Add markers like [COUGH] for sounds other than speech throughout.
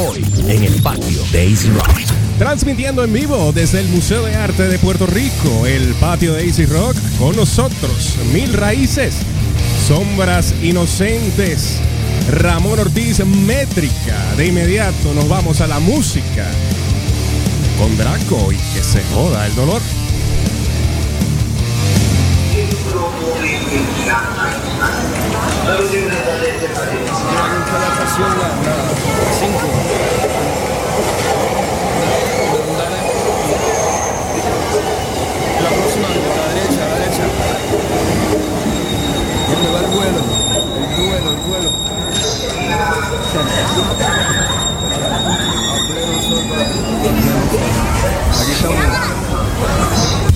Hoy en el patio de Easy Rock. Transmitiendo en vivo desde el Museo de Arte de Puerto Rico, el patio de Easy Rock, con nosotros, Mil Raíces, Sombras Inocentes, Ramón Ortiz Métrica. De inmediato nos vamos a la música con Draco y que se joda el dolor. Aquí estamos.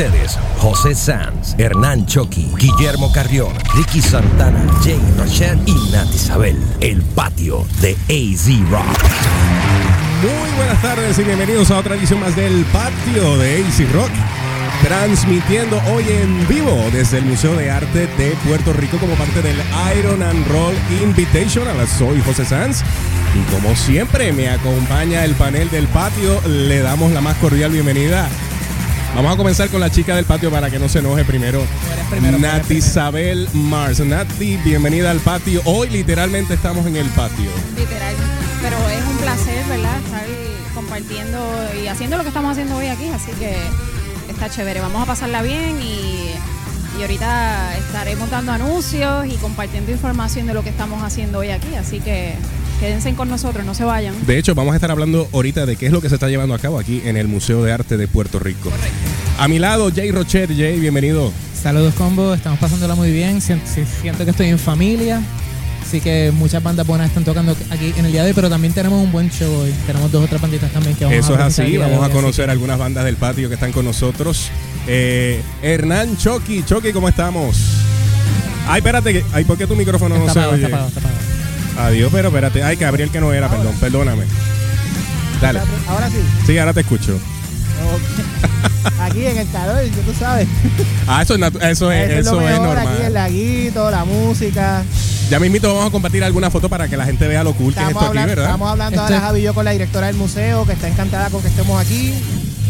Ustedes José Sanz, Hernán Choqui, Guillermo Carrión, Ricky Santana, Jay Rochelle y Nat Isabel. El patio de AZ Rock. Muy buenas tardes y bienvenidos a otra edición más del patio de AC Rock. Transmitiendo hoy en vivo desde el Museo de Arte de Puerto Rico como parte del Iron and Roll Invitational. Soy José Sanz y como siempre me acompaña el panel del patio. Le damos la más cordial bienvenida. Vamos a comenzar con la chica del patio para que no se enoje primero. primero, Nati Isabel Mars. Nati, bienvenida al patio. Hoy literalmente estamos en el patio. Literal. Pero es un placer, ¿verdad? Estar compartiendo y haciendo lo que estamos haciendo hoy aquí. Así que está chévere. Vamos a pasarla bien y, y ahorita estaremos dando anuncios y compartiendo información de lo que estamos haciendo hoy aquí. Así que quédense con nosotros, no se vayan. De hecho, vamos a estar hablando ahorita de qué es lo que se está llevando a cabo aquí en el Museo de Arte de Puerto Rico. A mi lado, Jay Rochet. Jay, bienvenido. Saludos combo, estamos pasándola muy bien, siento, siento que estoy en familia, así que muchas bandas buenas están tocando aquí en el día de hoy, pero también tenemos un buen show hoy, tenemos dos otras banditas también que vamos Eso a es presentar el así, vamos a hoy, conocer que- algunas bandas del patio que están con nosotros. Eh, Hernán Choqui, Choqui, ¿cómo estamos? Ay, espérate, ay, ¿por qué tu micrófono no Está se apagado, oye? está apagado, está apagado. Adiós, pero espérate. Ay, Gabriel que no era, perdón, perdóname. Dale. Ahora sí. Sí, ahora te escucho. Aquí en el calor, ya tú sabes. Ah, eso es, eso es, Eso es eso lo es mejor, Aquí el normal. laguito, la música. Ya mismito vamos a compartir alguna foto para que la gente vea lo cool que es Estamos, esto aquí, hablando, ¿verdad? estamos hablando ahora, Javi y yo, con la directora del museo, que está encantada con que estemos aquí.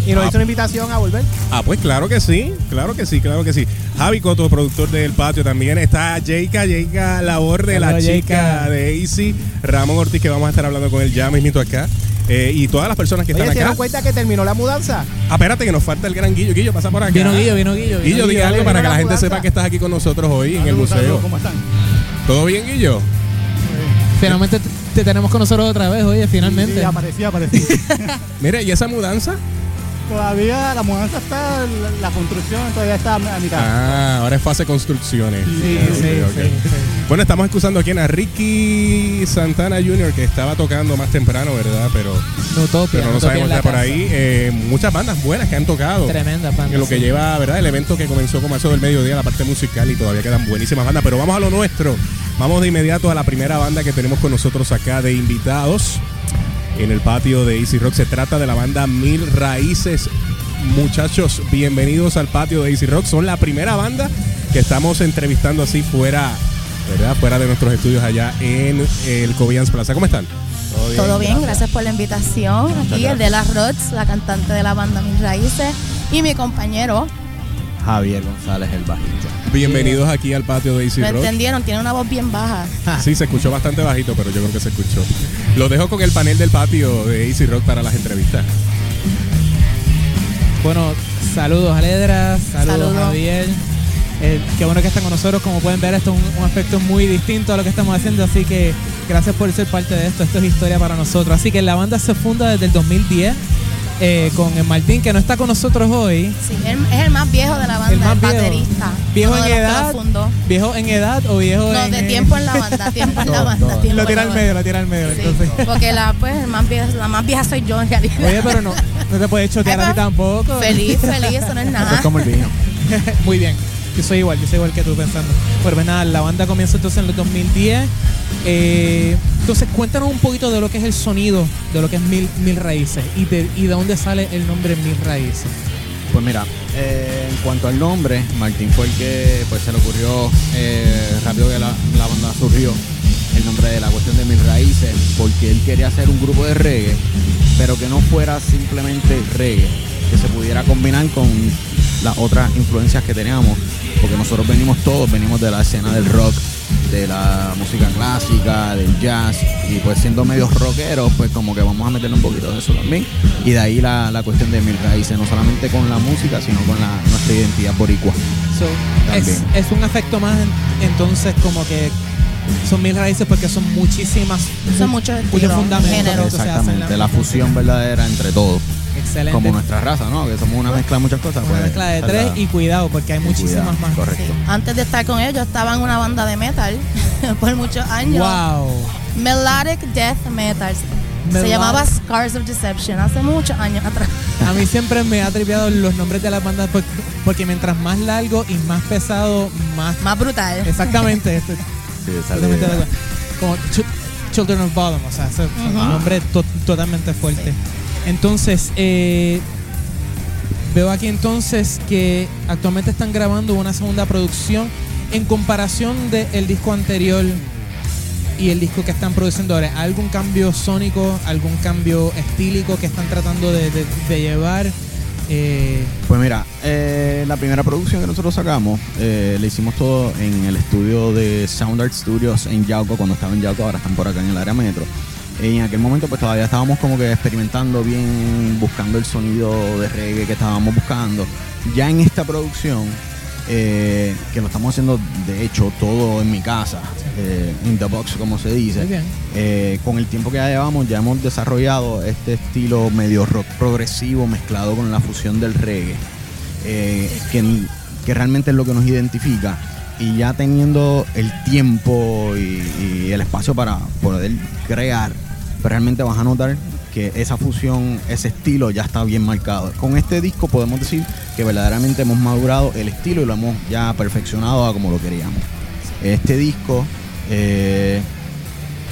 Y nos Ah. hizo una invitación a volver. Ah, pues claro que sí, claro que sí, claro que sí. Javi Coto, productor del patio, también está Jayka, Jayka labor de la chica Jayka. de Easy, Ramón Ortiz, que vamos a estar hablando con él ya mismito acá. Eh, y todas las personas que Oye, ¿se están dieron acá. cuenta que terminó la mudanza? Ah, espérate que nos falta el gran Guillo. Guillo, pasa por acá. Vino Guillo, vino Guillo. vino Guillo, di Guillo, algo para que la la gente sepa que estás aquí con nosotros hoy en el museo. ¿Cómo están? ¿Todo bien, Guillo? Finalmente te, te tenemos con nosotros otra vez, oye, finalmente. Sí, aparecí, aparecí. [LAUGHS] Mire, ¿y esa mudanza? Todavía la mudanza está, la, la construcción todavía está a mitad. Ah, ahora es fase construcciones. Sí, Ok, sí, ok. sí, sí. Bueno, estamos excusando aquí a Ricky Santana Jr., que estaba tocando más temprano, ¿verdad? Pero, Nutopia, pero no Nutopia sabemos ya por ahí. Eh, muchas bandas buenas que han tocado. Tremenda banda. En lo que sí. lleva, ¿verdad? El evento que comenzó como eso del mediodía, la parte musical, y todavía quedan buenísimas bandas. Pero vamos a lo nuestro. Vamos de inmediato a la primera banda que tenemos con nosotros acá de invitados en el patio de Easy Rock. Se trata de la banda Mil Raíces. Muchachos, bienvenidos al patio de Easy Rock. Son la primera banda que estamos entrevistando así fuera, ¿verdad? Fuera de nuestros estudios allá en el Cobians Plaza. ¿Cómo están? Todo bien, gracias por la invitación. Aquí el de las Rods, la cantante de la banda Mis Raíces, y mi compañero. Javier González, el bajista. Bienvenidos aquí al patio de Easy ¿Me Rock. entendieron? Tiene una voz bien baja. [LAUGHS] Sí, se escuchó bastante bajito, pero yo creo que se escuchó. Lo dejo con el panel del patio de Easy Rock para las entrevistas. Bueno, saludos Aledra, saludos, Saludos. Javier. Eh, qué bueno que están con nosotros. Como pueden ver, esto es un, un aspecto muy distinto a lo que estamos haciendo. Así que gracias por ser parte de esto. Esto es historia para nosotros. Así que la banda se funda desde el 2010 eh, con el Martín, que no está con nosotros hoy. Sí, él- es el más viejo de la banda, El el, más viejo. baterista. ¿Viejo en edad? ¿Viejo en edad o viejo No, en.? de tiempo en la [LAUGHS] banda, tiempo en la banda. tiempo Lo tira al medio, lo tira al medio. Sí, Entonces. porque la, pues, el más vieja, la más vieja soy yo en realidad. Oye, pero no, no te puedes chotear Ay, así pero tampoco. Feliz, feliz, eso no es Eso nada. es como el vino. [LAUGHS] Muy bien. Yo soy igual, yo soy igual que tú pensando. Bueno, pues nada, la banda comienza entonces en el 2010. Eh, entonces, cuéntanos un poquito de lo que es el sonido, de lo que es Mil, Mil Raíces y de, y de dónde sale el nombre Mil Raíces. Pues mira, eh, en cuanto al nombre, Martín fue el que pues se le ocurrió eh, rápido que la, la banda surgió el nombre de la cuestión de mis raíces, porque él quería hacer un grupo de reggae, pero que no fuera simplemente reggae, que se pudiera combinar con las otras influencias que teníamos, porque nosotros venimos todos, venimos de la escena del rock, de la música clásica, del jazz, y pues siendo medios rockeros, pues como que vamos a meterle un poquito de eso también. Y de ahí la, la cuestión de mil raíces, no solamente con la música, sino con la, nuestra identidad boricua. So, es, También. es un efecto más en- entonces como que son Mil Raíces porque son muchísimas Son muchos muchos fundamentos géneros. que se hacen Exactamente, la fusión verdadera entre todos, Excelente. como nuestra raza, ¿no? Que somos una mezcla de muchas cosas. Una pues, mezcla de tres la- y cuidado porque hay muchísimas cuidado, más. Correcto. Sí. Antes de estar con ellos, estaba en una banda de metal [LAUGHS] por muchos años. Wow. Melodic Death Metal. Me Se llamaba Scars of Deception hace muchos años atrás. [LAUGHS] A mí siempre me ha tripeado los nombres de las bandas porque, porque mientras más largo y más pesado, más... Más brutal. Exactamente. [LAUGHS] esto- Sí, acuerdo. Como Ch- Children of Bottom, o sea, ese es un nombre to- totalmente fuerte. Entonces, eh, veo aquí entonces que actualmente están grabando una segunda producción en comparación del disco anterior y el disco que están produciendo ahora. ¿Algún cambio sónico, algún cambio estílico que están tratando de, de- de llevar? Eh, Pues mira, eh, la primera producción que nosotros sacamos, eh, le hicimos todo en el estudio de Sound Art Studios en Yauco, cuando estaba en Yauco, ahora están por acá en el área metro. En aquel momento pues todavía estábamos como que experimentando bien, buscando el sonido de reggae que estábamos buscando. Ya en esta producción, eh, que lo estamos haciendo de hecho todo en mi casa, eh, in the box como se dice, eh, con el tiempo que ya llevamos, ya hemos desarrollado este estilo medio rock progresivo mezclado con la fusión del reggae, eh, que, que realmente es lo que nos identifica. Y ya teniendo el tiempo y, y el espacio para poder crear, pues realmente vas a notar que esa fusión, ese estilo ya está bien marcado. Con este disco podemos decir que verdaderamente hemos madurado el estilo y lo hemos ya perfeccionado a como lo queríamos. Este disco eh,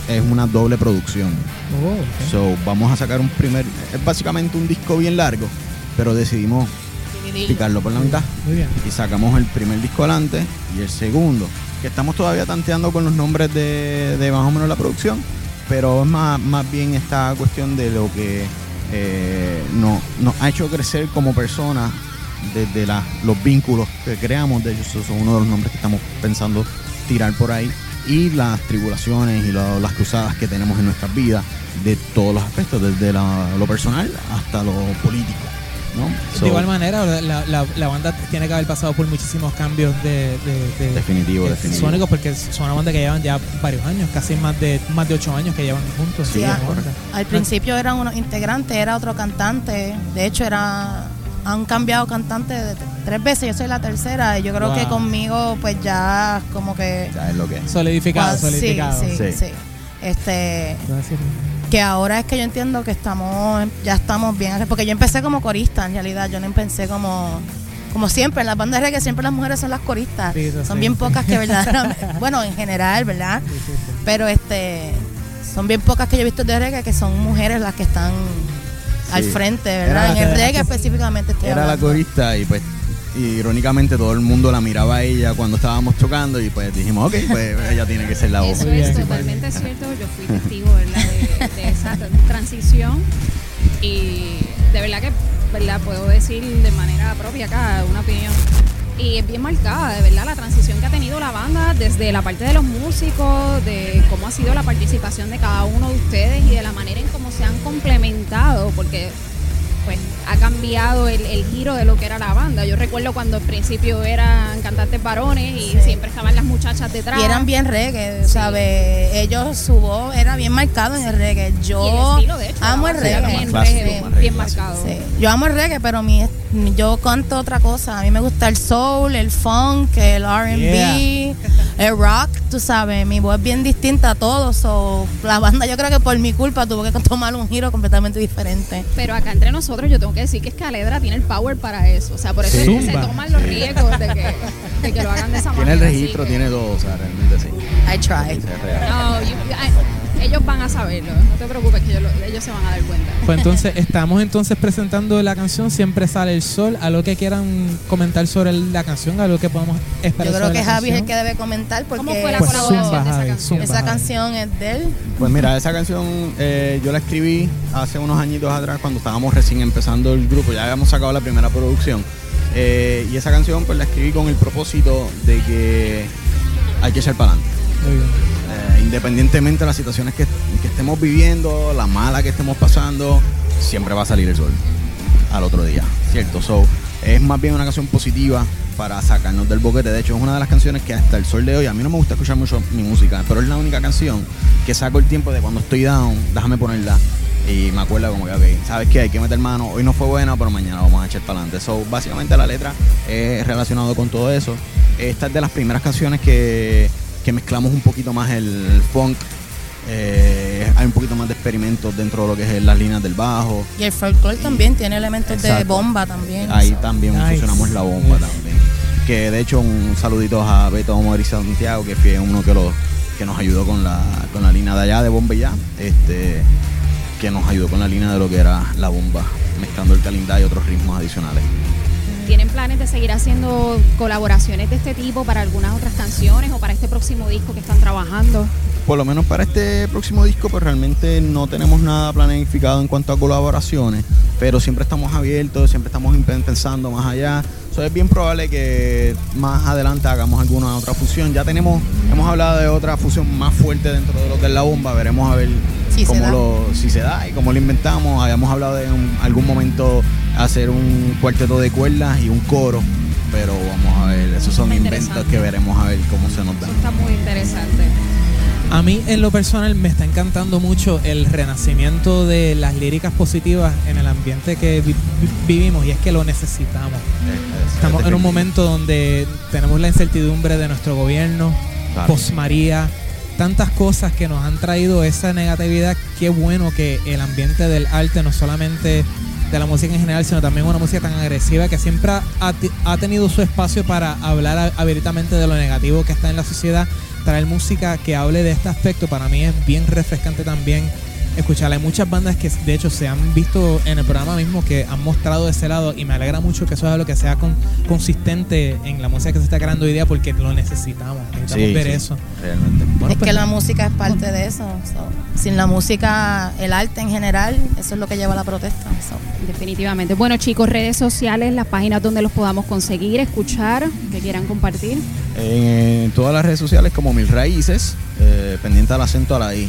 es una doble producción. oh. So, vamos a sacar un primer, es básicamente un disco bien largo, pero decidimos picarlo por la mitad Muy bien. y sacamos el primer disco adelante y el segundo, que estamos todavía tanteando con los nombres de, de más o menos la producción, pero es más, más bien esta cuestión de lo que eh, no- nos ha hecho crecer como personas desde la- los vínculos que creamos, de esos son uno de los nombres que estamos pensando tirar por ahí, y las tribulaciones y las cruzadas que tenemos en nuestras vidas, de todos los aspectos, desde lo personal hasta lo político. ¿No? So, de igual manera, la, la- la banda tiene que haber pasado por muchísimos cambios de, de- de- Definitivo, de definitivo. sónicos porque son una banda que llevan ya varios años, casi más de más de ocho años que llevan juntos. Sí. Al principio eran unos integrantes, era otro cantante. De hecho, era han cambiado cantante de- tres veces. Yo soy la tercera y yo creo Wow. que conmigo, pues ya como que. ya es lo que es. Solidificado, sí, solidificado. sí, Sí. sí. Este, que ahora es que yo entiendo que estamos, ya estamos bien, porque yo empecé como corista en realidad, yo no empecé como, como siempre, en las bandas de reggae siempre las mujeres son las coristas, Sí, son sí. bien pocas que [LAUGHS] verdaderamente, bueno, en general, ¿verdad? Pero este, son bien pocas que yo he visto de reggae que son mujeres las que están al frente, ¿verdad? la En el reggae específicamente estoy Era la hablando. corista y pues irónicamente todo el mundo la miraba a ella cuando estábamos tocando y pues dijimos, ok, pues [LAUGHS] ella tiene que ser la voz. Eso es totalmente cierto. Yo fui testigo ¿verdad? De, de esa transición y de verdad que verdad puedo decir de manera propia acá una opinión. Y es bien marcada, de verdad, la transición que ha tenido la banda desde la parte de los músicos, de cómo ha sido la participación de cada uno de ustedes y de la manera en cómo se han complementado, porque pues ha cambiado el, el giro de lo que era la banda. Yo recuerdo cuando al principio eran cantantes varones y Sí. siempre estaban las muchachas detrás. Y eran bien reggae, Sí. ¿sabes? Ellos, su voz era bien marcado en el reggae. Yo el estilo, de hecho, amo el reggae. más bien, clásico, reggae, marcado. Sí, Yo amo el reggae, pero mi, yo canto otra cosa. A mí me gusta el soul, el funk, el R&B, el rock, tú sabes. Mi voz es bien distinta a todos. So, la banda yo creo que por mi culpa tuvo que [LAUGHS] tomar un giro completamente diferente. Pero acá entre nosotros yo tengo que decir que Escaledra tiene el power para eso. O sea, por eso Sí. es que se toman los riesgos de que, de que lo hagan de esa Tiene manera. el así registro, tiene todo, o sea, realmente sí. I tried. No, you- ellos van a saberlo. No te preocupes que ellos, lo- ellos se van a dar cuenta. Pues entonces estamos entonces presentando la canción Siempre sale el sol. Algo que quieran comentar sobre la canción, algo que podemos esperar Yo creo que Javi es el que debe comentar porque ¿Cómo fue la Pues colaboración zumba, de esa canción? zumba. esa canción es de él. Pues mira, esa canción eh, yo la escribí hace unos añitos atrás cuando estábamos recién empezando el grupo, ya habíamos sacado la primera producción. Eh, y esa canción pues la escribí con el propósito de que hay que echar para adelante. Muy bien. Eh, independientemente de las situaciones que, estemos viviendo, la mala que estemos pasando, siempre va a salir el sol al otro día, ¿cierto? So, es más bien una canción positiva para sacarnos del boquete. De hecho, es una de las canciones que hasta el sol de hoy, a mí no me gusta escuchar mucho mi música, pero es la única canción que saco el tiempo de cuando estoy down, déjame ponerla. Y me acuerdo como que, ¿sabes qué? Hay que meter mano. Hoy no fue buena, pero mañana vamos a echar para adelante. So, básicamente la letra es relacionado con todo eso. Esta es de las primeras canciones que, que mezclamos un poquito más el funk Eh, hay un poquito más de experimentos dentro de lo que es las líneas del bajo. Y el folclore también tiene elementos de bomba también. Ahí también Nice. fusionamos la bomba también. Que de hecho un saludito a Beto Omar y Santiago, que fue uno que, lo, que nos ayudó con la, con la línea de allá de bomba y ya. Este, que nos ayudó con la línea de lo que era la bomba, mezclando el calindá y otros ritmos adicionales. ¿Tienen planes de seguir haciendo colaboraciones de este tipo para algunas otras canciones o para este próximo disco que están trabajando? Por lo menos para este próximo disco, pues realmente no tenemos nada planificado en cuanto a colaboraciones, pero siempre estamos abiertos, siempre estamos pensando más allá. So, es bien probable que más adelante hagamos alguna otra fusión. Ya tenemos, hemos hablado de otra fusión más fuerte dentro de lo que es la bomba, veremos a ver Si se cómo da. lo, si se da y cómo lo inventamos. Habíamos hablado de en algún momento hacer un cuarteto de cuerdas y un coro, pero vamos a ver, esos son inventos que veremos a ver cómo se nos dan. Eso está muy interesante. A mí en lo personal me está encantando mucho el renacimiento de las líricas positivas en el ambiente que vi- vi- vivimos y es que lo necesitamos. Estamos en un momento donde tenemos la incertidumbre de nuestro gobierno, Claro. post María, tantas cosas que nos han traído esa negatividad. Qué bueno que el ambiente del arte, no solamente de la música en general, sino también una música tan agresiva que siempre ha, tenido su espacio para hablar abiertamente de lo negativo que está en la sociedad. Traer música que hable de este aspecto para mí es bien refrescante también escucharla. Hay muchas bandas que de hecho se han visto en el programa mismo que han mostrado de ese lado y me alegra mucho que eso es lo que sea con, consistente en la música que se está creando hoy día porque lo necesitamos. Necesitamos Sí, ver sí, eso. Realmente. Bueno, es pues, que la música es parte de eso. so. Sin la música, el arte en general, eso es lo que lleva a la protesta. so. Definitivamente. Bueno, chicos, redes sociales, las páginas donde los podamos conseguir, escuchar, que quieran compartir. En, en todas las redes sociales como Mil Raíces, eh, pendiente al acento a la I.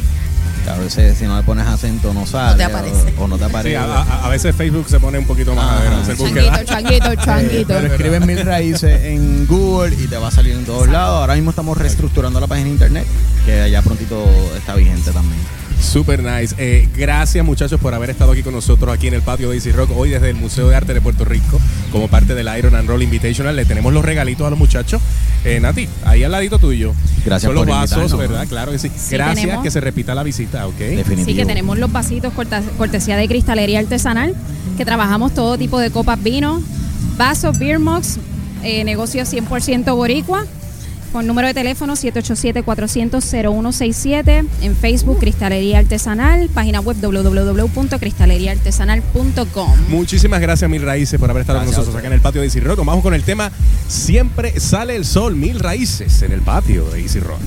A veces si no le pones acento no sale. te aparece. O, o no te Sí, aparece. a, a- a veces Facebook se pone un poquito más. Changuito, changuito, [LAUGHS] changuito. Pero escribes Mil Raíces en Google y te va a salir en todos lados. Ahora mismo estamos reestructurando la página de internet, que ya prontito está vigente también. Super nice. Eh, gracias muchachos por haber estado aquí con nosotros aquí en el patio de Easy Rock hoy desde el Museo de Arte de Puerto Rico como parte del Iron and Roll Invitational. Le tenemos los regalitos a los muchachos. Eh, Nati, ahí al ladito tuyo. Gracias Son los por vasos. ¿verdad? Claro que sí. Sí, gracias, tenemos. que se repita la visita, ¿ok? Definitivo. Sí, que tenemos los vasitos cortesía de cristalería artesanal, que trabajamos todo tipo de copas vino, vasos, beer mugs, eh, negocio 100% boricua, con número de teléfono 787-400-0167, en Facebook Cristalería Artesanal, página web www.cristaleriaartesanal.com. Muchísimas gracias, Mil Raíces, por haber estado Gracias con nosotros acá en el patio de Easy Rock. Vamos con el tema Siempre sale el sol, Mil Raíces en el patio de Easy Rock.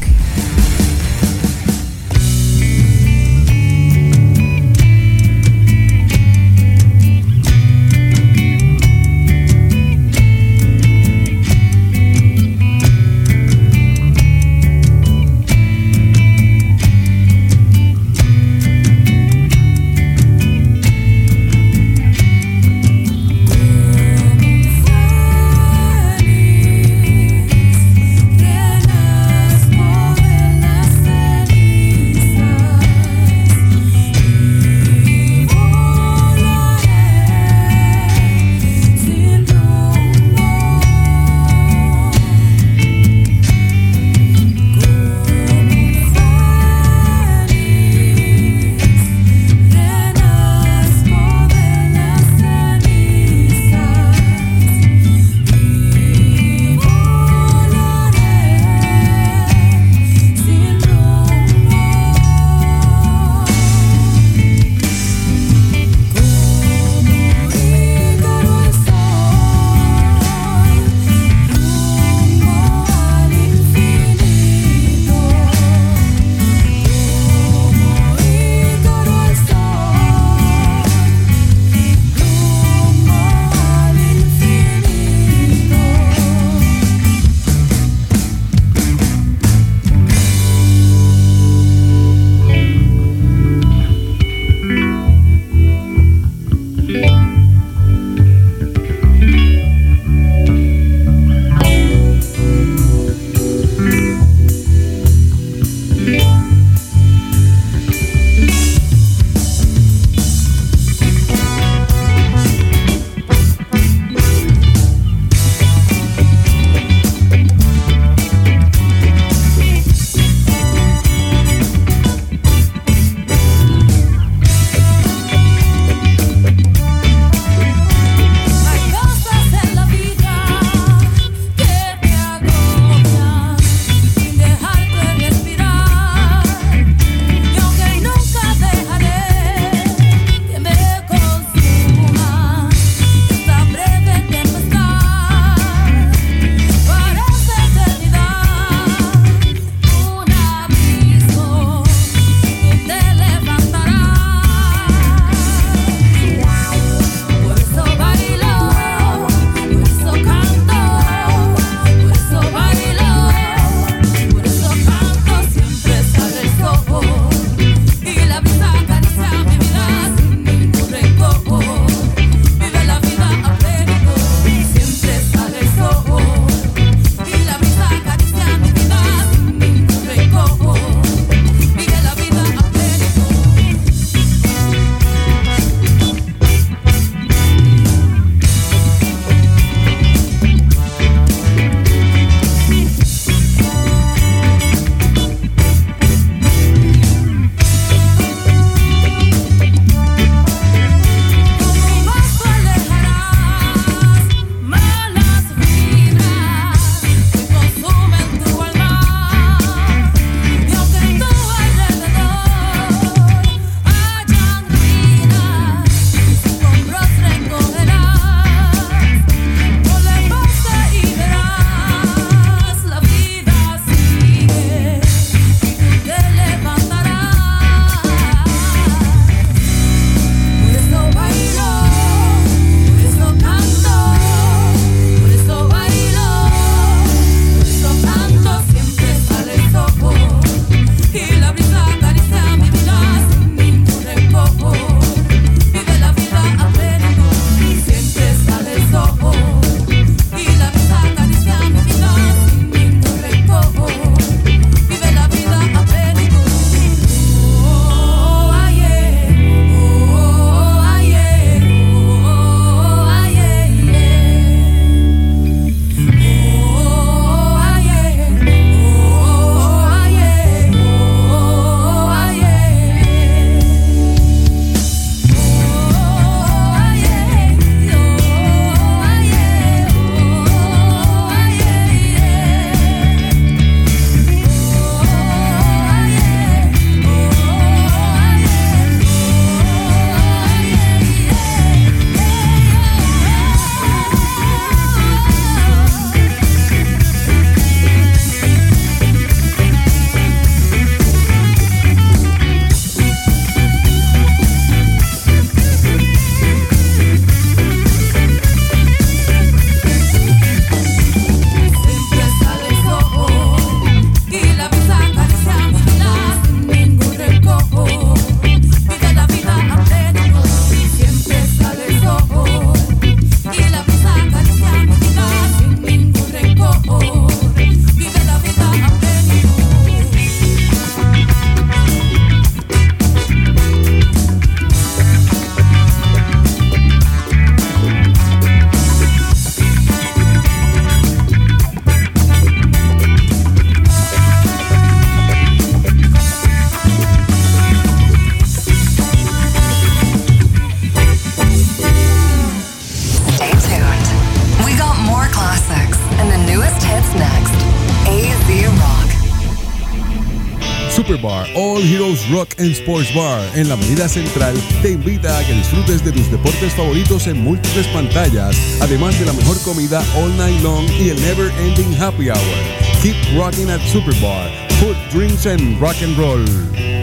Superbar All Heroes Rock and Sports Bar en la Avenida Central te invita a que disfrutes de tus deportes favoritos en múltiples pantallas, además de la mejor comida all night long y el never ending happy hour. Keep rocking at Superbar. Food, drinks and rock and roll.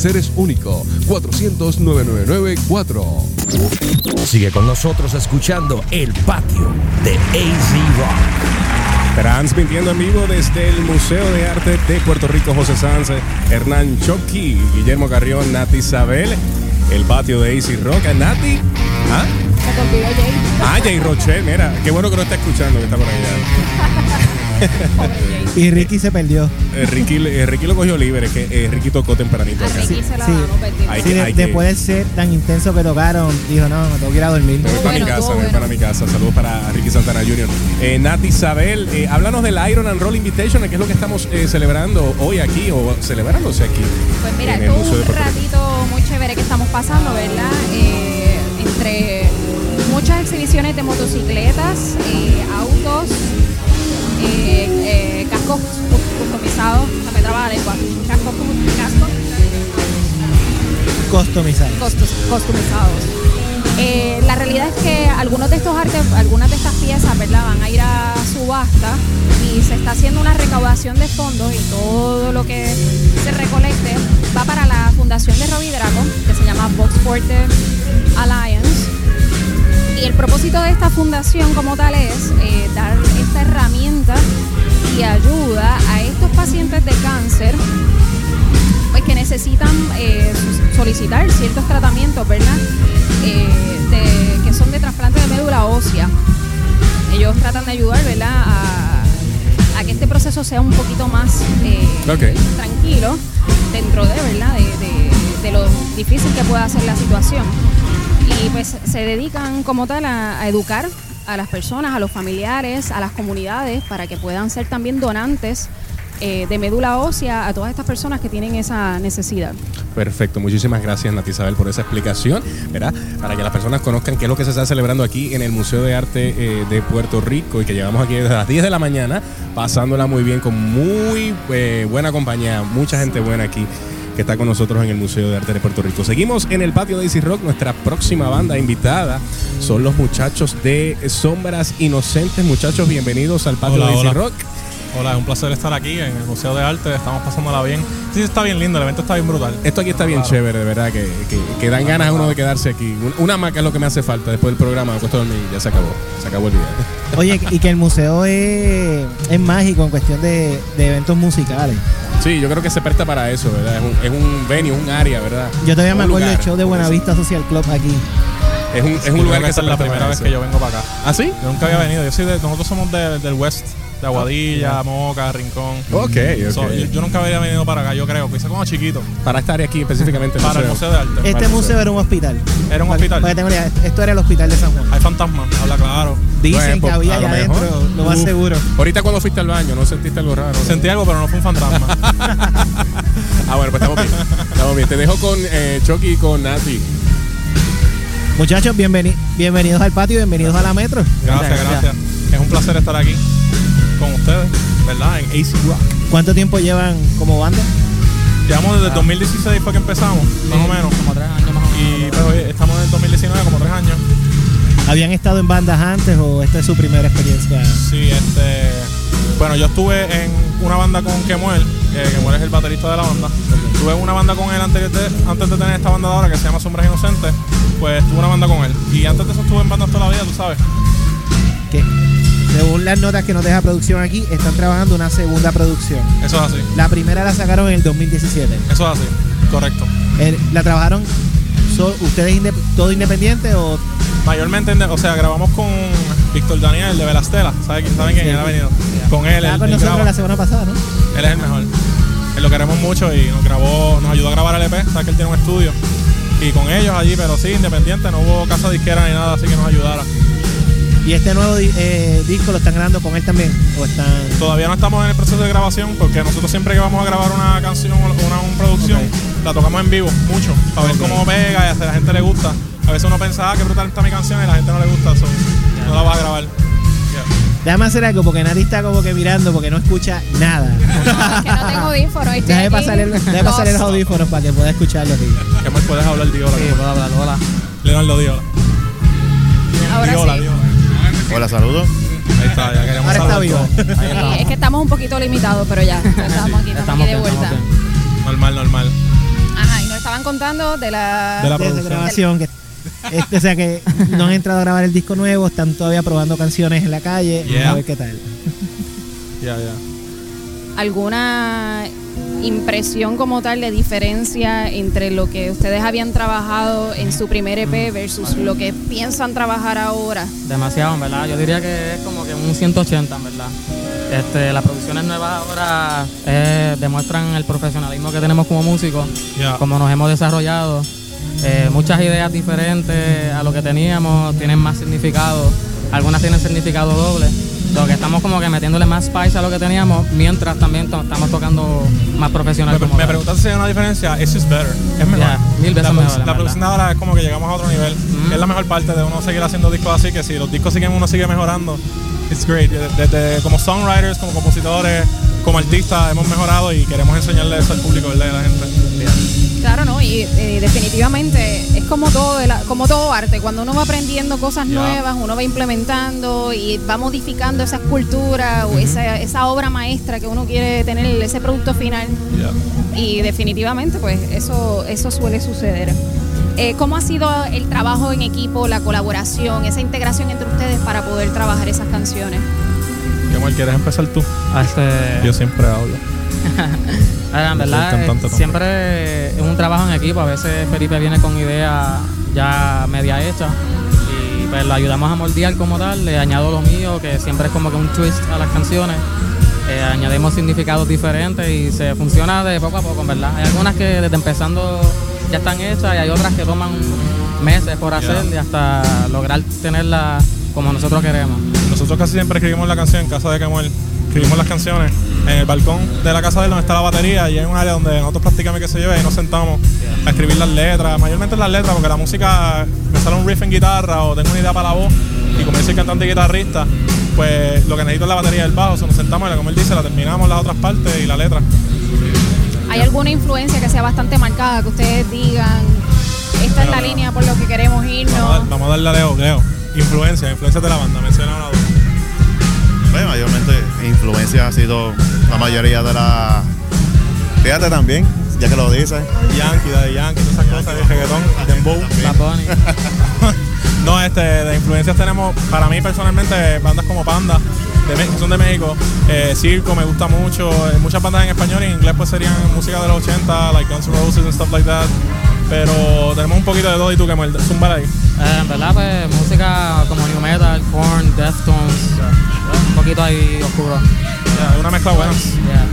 es único. 400-999-4. Sigue con nosotros escuchando El Patio de AZ Rock. Transmitiendo en vivo desde el Museo de Arte de Puerto Rico, José Sanz, Hernán Choqui, Guillermo Carrión, Nati Isabel, el patio de AC Rock. Nati, ¿ah? Jay. Ah, Jay Roche, mira, qué bueno que no está escuchando, que está por allá. [LAUGHS] Y Ricky se perdió. Eh, Ricky, eh, Ricky lo cogió libre, es que eh, Ricky tocó tempranito A acá. Ricky se la sí. Hay Sí, que- de- hay que- después del set tan intenso que tocaron, dijo, no, me tengo que ir a dormir. Me voy para Bueno, mi casa, me voy bueno. para mi casa. Saludos para Ricky Santana Jr. Eh, Nati Isabel, eh, háblanos del Iron and Roll Invitation, que es lo que estamos eh, celebrando hoy aquí, o celebrándose aquí. Pues mira, en esto el es Museo de un ratito muy chévere que estamos pasando, ¿verdad? Eh, entre muchas exhibiciones de motocicletas, eh, autos, eh, eh, cascos customizados, se me traba la lengua, cascos, cascos Customizado. costos- customizados. Eh, la realidad es que algunos de estos artes, algunas de estas piezas, ¿verdad? Van a ir a subasta y se está haciendo una recaudación de fondos y todo lo que se recolecte va para la fundación de Robbie Dragon, que se llama Boxporte Alliance. Y el propósito de esta fundación como tal es eh, dar esta herramienta y ayuda a estos pacientes de cáncer pues que necesitan eh, solicitar ciertos tratamientos, ¿verdad? Eh, de- que son de trasplante de médula ósea. Ellos tratan de ayudar, ¿verdad? A, a que este proceso sea un poquito más tranquilo dentro de, ¿verdad? De, de- de lo difícil que pueda ser la situación. Y pues se dedican como tal a, educar a las personas, a los familiares, a las comunidades, para que puedan ser también donantes eh, de médula ósea a todas estas personas que tienen esa necesidad. Perfecto, muchísimas gracias Nati Isabel por esa explicación, ¿verdad? Para que las personas conozcan qué es lo que se está celebrando aquí en el Museo de Arte eh, de Puerto Rico y que llegamos aquí desde las 10 de la mañana, pasándola muy bien con muy eh, buena compañía, mucha gente buena aquí que está con nosotros en el Museo de Arte de Puerto Rico. Seguimos en el patio de Easy Rock, nuestra próxima banda invitada son los muchachos de Sombras Inocentes. Muchachos, bienvenidos al patio Hola, de Easy hola. Rock. Hola, es un placer estar aquí en el Museo de Arte. Estamos pasándola bien. Sí, está bien lindo. El evento está bien brutal. Esto aquí está bien Claro. chévere, de verdad, que, que, que dan ganas a uno de quedarse aquí. Un- Una maca es lo que me hace falta después del programa. Me acuesto a dormir y ya se acabó. Se acabó el día. [LAUGHS] Oye, y que el museo es, es mágico en cuestión de, de eventos musicales. Sí, yo creo que se presta para eso, ¿verdad? Es un, es un venue, un área, ¿verdad? Yo todavía me acuerdo del show de Buenavista Social Club aquí. Es un, es un lugar que, es la primera vez que yo vengo para acá. ¿Ah, sí? Yo nunca había venido. Yo soy de, nosotros somos de- del West, de Aguadilla, Moca, Rincón. Ok, ok. So, yo, yo nunca había venido para acá, yo creo. Quizá como chiquito. Para esta área aquí específicamente. Para el Museo de Arte. Este museo era un hospital. Era un Para- hospital. para que tengan una idea, esto era el hospital de San Juan. Hay fantasmas, habla claro. Dicen Bueno, que pues, había allá adentro, lo más Uf. seguro. Ahorita cuando fuiste al baño, ¿no sentiste algo raro? Sentí algo, pero no fue un fantasma. [LAUGHS] Ah, bueno, pues estamos bien. Estamos bien. Te dejo con eh, Chucky y con Nati. Muchachos, bienveni- bienvenidos al patio bienvenidos a la metro. gracias, gracias. Es un placer estar aquí con ustedes, ¿verdad? En AC Rock. ¿Cuánto tiempo llevan como banda? Llevamos desde el 2016 fue que empezamos, más o menos. Como tres años más o Y menos. pues hoy estamos en el 2019, como tres años. ¿Habían estado en bandas antes o esta es su primera experiencia? Sí, este. Bueno, yo estuve en una banda con Kemuel, que Kemuel es el baterista de la banda. Tuve una banda con él antes de, antes de tener esta banda de ahora que se llama Sombras Inocentes. Pues tuve una banda con él. Y antes de eso estuve en bandas toda la vida, tú sabes. Que según las notas que nos deja producción aquí, están trabajando una segunda producción. Eso es así. La primera la sacaron en el 2017. Eso es así. Correcto. El- ¿La trabajaron so- ustedes inde- todo independiente o Mayormente, o sea, grabamos con Víctor Daniel de Velastela. ¿Saben quién, ¿saben quién? Sí. Él ha venido. Con él, estaba él, con él nosotros graba. la semana pasada, no? Él es el mejor. Él lo queremos mucho y nos grabó, nos ayudó a grabar el EP, sabes que él tiene un estudio. Y con ellos allí, pero sí, independiente, no hubo casa disquera ni nada así que nos ayudara. ¿Y este nuevo eh, disco lo están grabando con él también? ¿O están.? Todavía no estamos en el proceso de grabación porque nosotros siempre que vamos a grabar una canción o una, una producción, la tocamos en vivo mucho, para ver cómo pega y a la gente le gusta. A veces uno piensa, ah, qué brutal está mi canción y a la gente no le gusta, so, no la va a grabar. Yeah. Déjame hacer algo porque Nati está como que mirando porque no escucha nada. Es [LAUGHS] que no tengo audífonos. estoy Déjame aquí. pasarle, déjame pasarle los audífonos para que pueda escucharlo aquí. ¿Qué más puedes hablar, Diola? Sí, puedo hablar, hola. Leonardo Diola. Ahora Diola, sí. Diola. Hola, saludos. Ahí está, ya queríamos Ahora está saludar vivo. Sí, es que estamos un poquito limitados, pero ya. Estamos aquí, estamos, Estamos aquí de vuelta. bien. Normal, normal. Ajá, y nos estaban contando de la. De la producción. grabación. Que, este, o sea que no han entrado a grabar el disco nuevo, están todavía probando canciones en la calle. Yeah. A ver qué tal. Ya, ya. ¿Alguna impresión como tal de diferencia entre lo que ustedes habían trabajado en su primer EP versus lo que piensan trabajar ahora? Demasiado, en verdad. Yo diría que es como que un 180, en verdad. Este, las producciones nuevas ahora eh, demuestran el profesionalismo que tenemos como músicos, Ya. como nos hemos desarrollado. Eh, muchas ideas diferentes a lo que teníamos tienen más significado, algunas tienen significado doble. Lo que estamos como que metiéndole más spice a lo que teníamos, mientras también to- estamos tocando más profesional. Me, me preguntaste si hay una diferencia. It's just better. Es mejor. Yeah, mil veces la, mejor, producción ahora es como que llegamos a otro nivel. Mm. Es la mejor parte de uno seguir haciendo discos así, que si los discos siguen, uno sigue mejorando. It's great. Desde, desde como songwriters, como compositores, como artistas, hemos mejorado y queremos enseñarle eso al público, ¿verdad? Y a la gente. Claro, ¿no? Y definitivamente es como todo, el- como todo arte. Cuando uno va aprendiendo cosas nuevas, uno va implementando y va modificando esa escultura o esa, esa obra maestra que uno quiere tener, ese producto final. Y definitivamente, pues eso, eso suele suceder. Eh, ¿Cómo ha sido el trabajo en equipo, la colaboración, esa integración entre ustedes para poder trabajar esas canciones? ¿Qué mal quieres empezar tú? Este, Yo siempre hablo. [LAUGHS] En verdad, eh, siempre es un trabajo en equipo. A veces Felipe viene con ideas ya media hechas y pues lo ayudamos a moldear como tal. Le añado lo mío, que siempre es como que un twist a las canciones. Eh, añadimos significados diferentes y se funciona de poco a poco, verdad. Hay algunas que desde empezando ya están hechas y hay otras que toman meses por hacer y hasta lograr tenerla como nosotros queremos. Nosotros casi siempre escribimos la canción en casa de Kemuel. Escribimos las canciones en el balcón de la casa de él donde está la batería y hay un área donde nosotros practicamos que se lleve y nos sentamos a escribir las letras, mayormente las letras porque la música me sale un riff en guitarra o tengo una idea para la voz y como yo soy cantante y guitarrista, pues lo que necesito es la batería y el bajo, o sea, nos sentamos y como él dice, la terminamos las otras partes y la letra. ¿Hay alguna influencia que sea bastante marcada, que ustedes digan, esta es la Leo. línea por lo que queremos Vamos a, irnos? vamos a darle a Leo, Leo. Influencia, influencia de la banda, menciona una Bueno, mayormente influencia ha sido la mayoría de la. Fíjate también, ya que lo dices. Yankee, de Yankee, todas esas cosas, de reggaetón, dembow. [LAUGHS] No, este, de influencias tenemos, para mí personalmente, bandas como Panda, de, son de México, eh, Circo me gusta mucho, eh, muchas bandas en español y en inglés pues serían música de los 80, like Guns N' Roses and stuff like that. Pero tenemos un poquito de todo y tú que me zumba ahí. Eh, en verdad, pues música como New Metal, Korn, Deftones, un poquito ahí oscuro. Una mezcla buena. Yeah.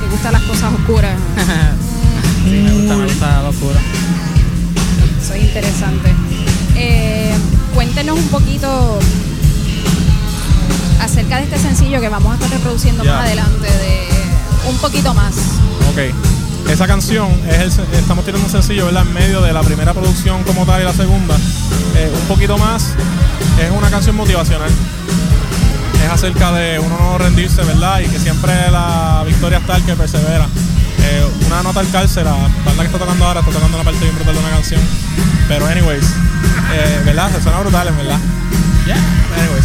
¿Te gustan las cosas oscuras? [LAUGHS] sí, me gusta, me gusta lo oscuro. Es interesante. Eh, cuéntenos un poquito acerca de este sencillo que vamos a estar reproduciendo más adelante, de un poquito más. Ok. Esa canción, es el estamos tirando un sencillo, ¿verdad? En medio de la primera producción como tal y la segunda. Eh, un poquito más, es una canción motivacional. Es acerca de uno no rendirse, ¿verdad? Y que siempre la victoria está el que persevera. Eh, una nota al cárcel, la banda que está tocando ahora está tocando una parte bien brutal de una canción. Pero anyways, eh, ¿verdad? Se suena brutal, en verdad. Anyways,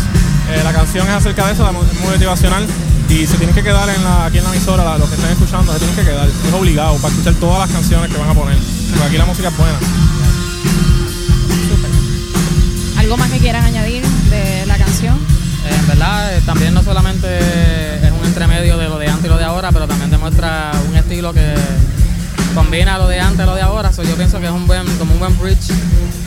eh, la canción es acerca de eso, la motivacional y se tienen que quedar en la, aquí en la emisora, la- los que están escuchando, se tienen que quedar. Es obligado para escuchar todas las canciones que van a poner. Porque aquí la música es buena. ¿Algo más que quieran añadir de la canción? Eh, en verdad, eh, también no solamente es un entremedio de lo de antes y lo de ahora, pero también demuestra un estilo que combina lo de antes y lo de ahora. So, yo pienso que es un buen, como un buen bridge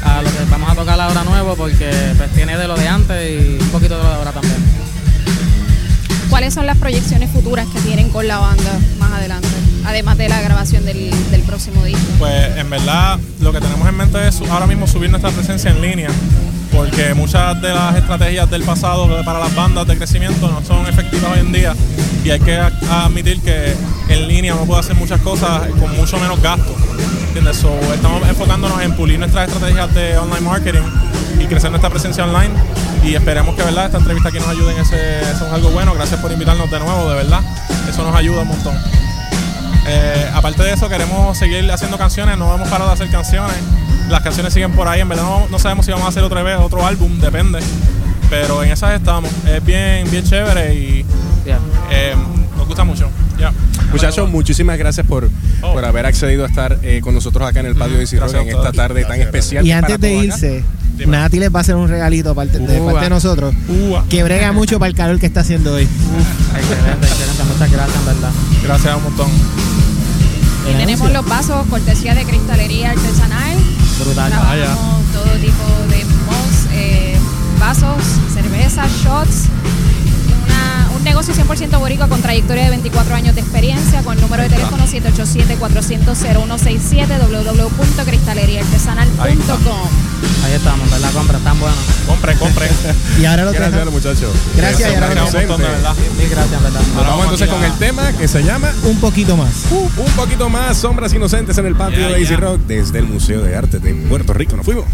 a lo que vamos a tocar ahora nuevo, porque pues, tiene de lo de antes y un poquito de lo de ahora también. ¿Cuáles son las proyecciones futuras que tienen con la banda más adelante? Además de la grabación del, próximo disco? Pues en verdad lo que tenemos en mente es ahora mismo subir nuestra presencia en línea, porque muchas de las estrategias del pasado para las bandas de crecimiento no son efectivas hoy en día y hay que admitir que en línea uno puede hacer muchas cosas con mucho menos gasto. ¿entiendes? Estamos enfocándonos en pulir nuestras estrategias de online marketing y crecer nuestra presencia online y esperemos que verdad esta entrevista aquí nos ayude en ese, eso es algo bueno. Gracias por invitarnos de nuevo, de verdad. Eso nos ayuda un montón. Eh, aparte de eso, queremos seguir haciendo canciones, no hemos parado de hacer canciones. Las canciones siguen por ahí, en verdad no, no sabemos si vamos a hacer otra vez otro álbum, depende. Pero en esas estamos. Es bien, bien chévere y eh, nos gusta mucho. Ya. Muchachos, muchísimas gracias por, Oh. por haber accedido a estar eh, con nosotros acá en el patio de Easy Rock Gracias a en esta tarde tan especial. Y para antes de todos acá. Nati les va a hacer un regalito parte- de parte de nosotros que brega mucho para el calor que está haciendo hoy. Excelente, excelente. Muchas gracias, en verdad. Gracias un montón. Y tenemos los vasos, cortesía de cristalería artesanal. Brutal. Trabajamos todo tipo de mugs, eh, vasos, cervezas, shots. Un negocio 100% boricua con trayectoria de 24 años de experiencia, con número de teléfono 787-400-0167, www.cristaleriaartesanal.com. Ahí estamos, ¿verdad? Compra, están buenos. Compre, compre. Y ahora lo Gracias, muchachos. Gracias, y ahora Gracias. Mil verdad. Nos vamos entonces con el tema que se llama un poquito más. Un poquito más Sombras Inocentes en el patio Yeah, de Easy yeah. Rock desde el Museo de Arte de Puerto Rico. Nos fuimos.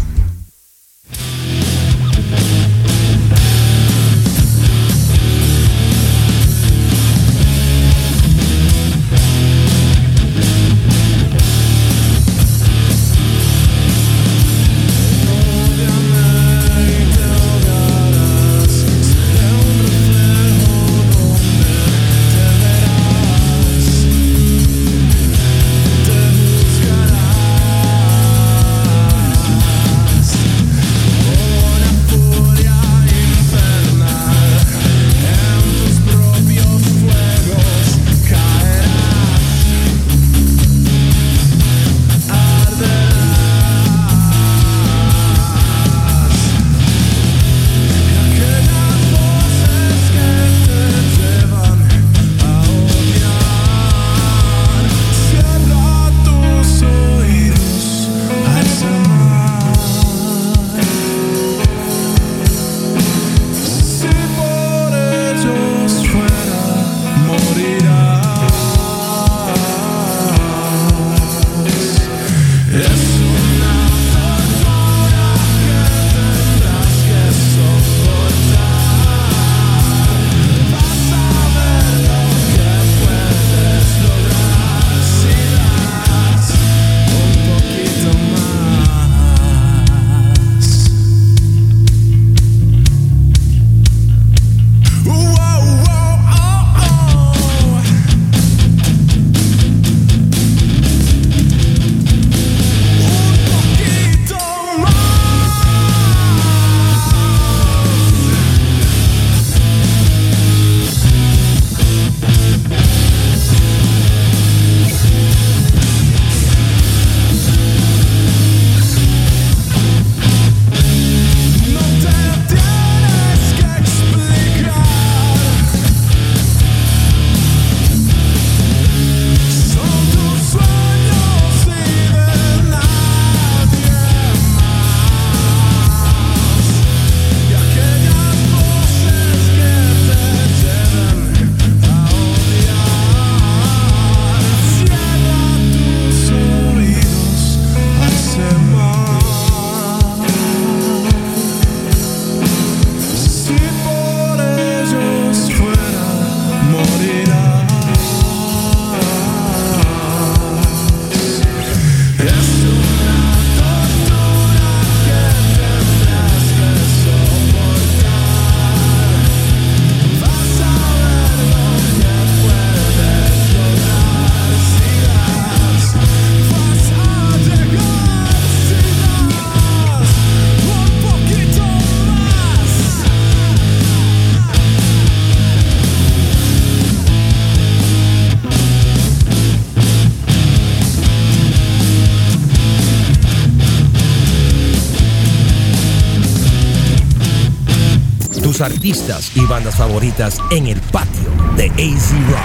Artistas y bandas favoritas en el patio de AZ Rock.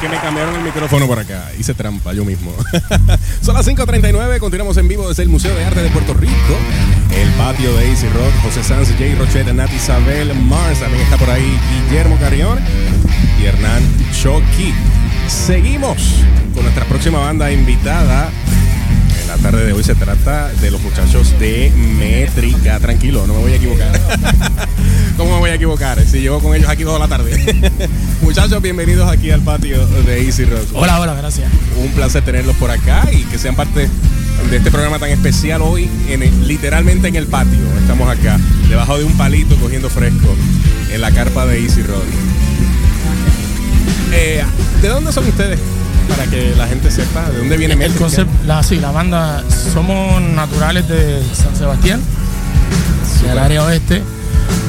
que me cambiaron el micrófono por acá. Hice trampa yo mismo. [LAUGHS] Son las 5.39. Continuamos en vivo desde el Museo de Arte de Puerto Rico. El patio de Easy Rock. José Sanz, Jay Rochette, Nat Isabel Mars. También está por ahí Guillermo Carrión y Hernán Choqui. Seguimos con nuestra próxima banda invitada. Tarde de hoy se trata de los muchachos de Métrica. Tranquilo, no me voy a equivocar. [LAUGHS] ¿Cómo me voy a equivocar? Si llevo con ellos aquí toda la tarde. [LAUGHS] muchachos, bienvenidos aquí al patio de Easy Rock. Hola, hola, gracias. Un placer tenerlos por acá y que sean parte de este programa tan especial hoy, en el- literalmente en el patio. Estamos acá, debajo de un palito cogiendo fresco, en la carpa de Easy Rock. Eh, ¿De dónde son ustedes? Para que la gente sepa, ¿de dónde viene El Métrica? concepto, la, sí, la banda, somos naturales de San Sebastián, del área oeste,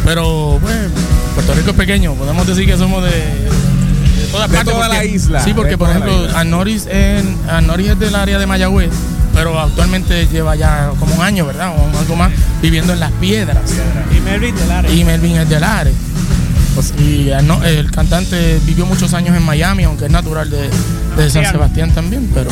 pero bueno, Puerto Rico es pequeño, podemos decir que somos de, de todas De partes. toda la isla, Sí, porque por toda ejemplo. Anoris, en, Anoris es del área de Mayagüez, pero actualmente lleva ya como un año, ¿verdad? O algo más, viviendo en Las Piedras. Y Melvin del área. Y Melvin es del área. Y Ano- el cantante vivió muchos años en Miami, aunque es natural de, de San Sebastián también, pero...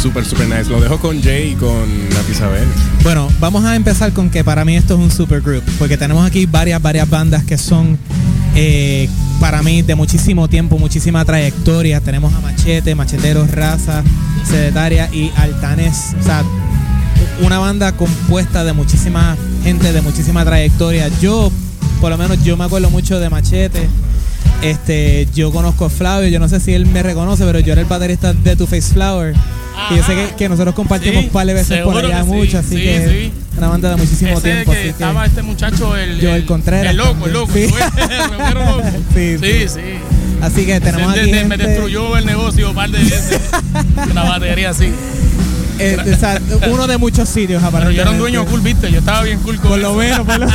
Súper, súper nice. Lo dejo con Jay y con Nat Isabel. Bueno, vamos a empezar con que para mí esto es un super group, porque tenemos aquí varias, varias bandas que son eh, para mí de muchísimo tiempo, muchísima trayectoria. Tenemos a Machete, Macheteros, Raza, Sedetaria y Altanes. O sea, una banda compuesta de muchísima gente, de muchísima trayectoria. Yo, por lo menos, yo me acuerdo mucho de Machete. Este, yo conozco a Flavio, yo no sé si él me reconoce, pero yo era el baterista de Two Face Flower. Y yo sé que, que nosotros compartimos Sí, un par de veces por allá que sí, mucho, así sí, que una banda de muchísimo Ese tiempo. que así que- estaba este muchacho, el, Joel Contreras El loco, el loco. [LAUGHS] el loco. [LAUGHS] Sí, sí, sí. sí. Así que tenemos aquí de- me destruyó el negocio un par de veces. [LAUGHS] Una batería así. eh, o sea, uno de muchos sitios, Pero yo era un dueño cool, viste. Yo estaba bien cool con Por lo menos, por lo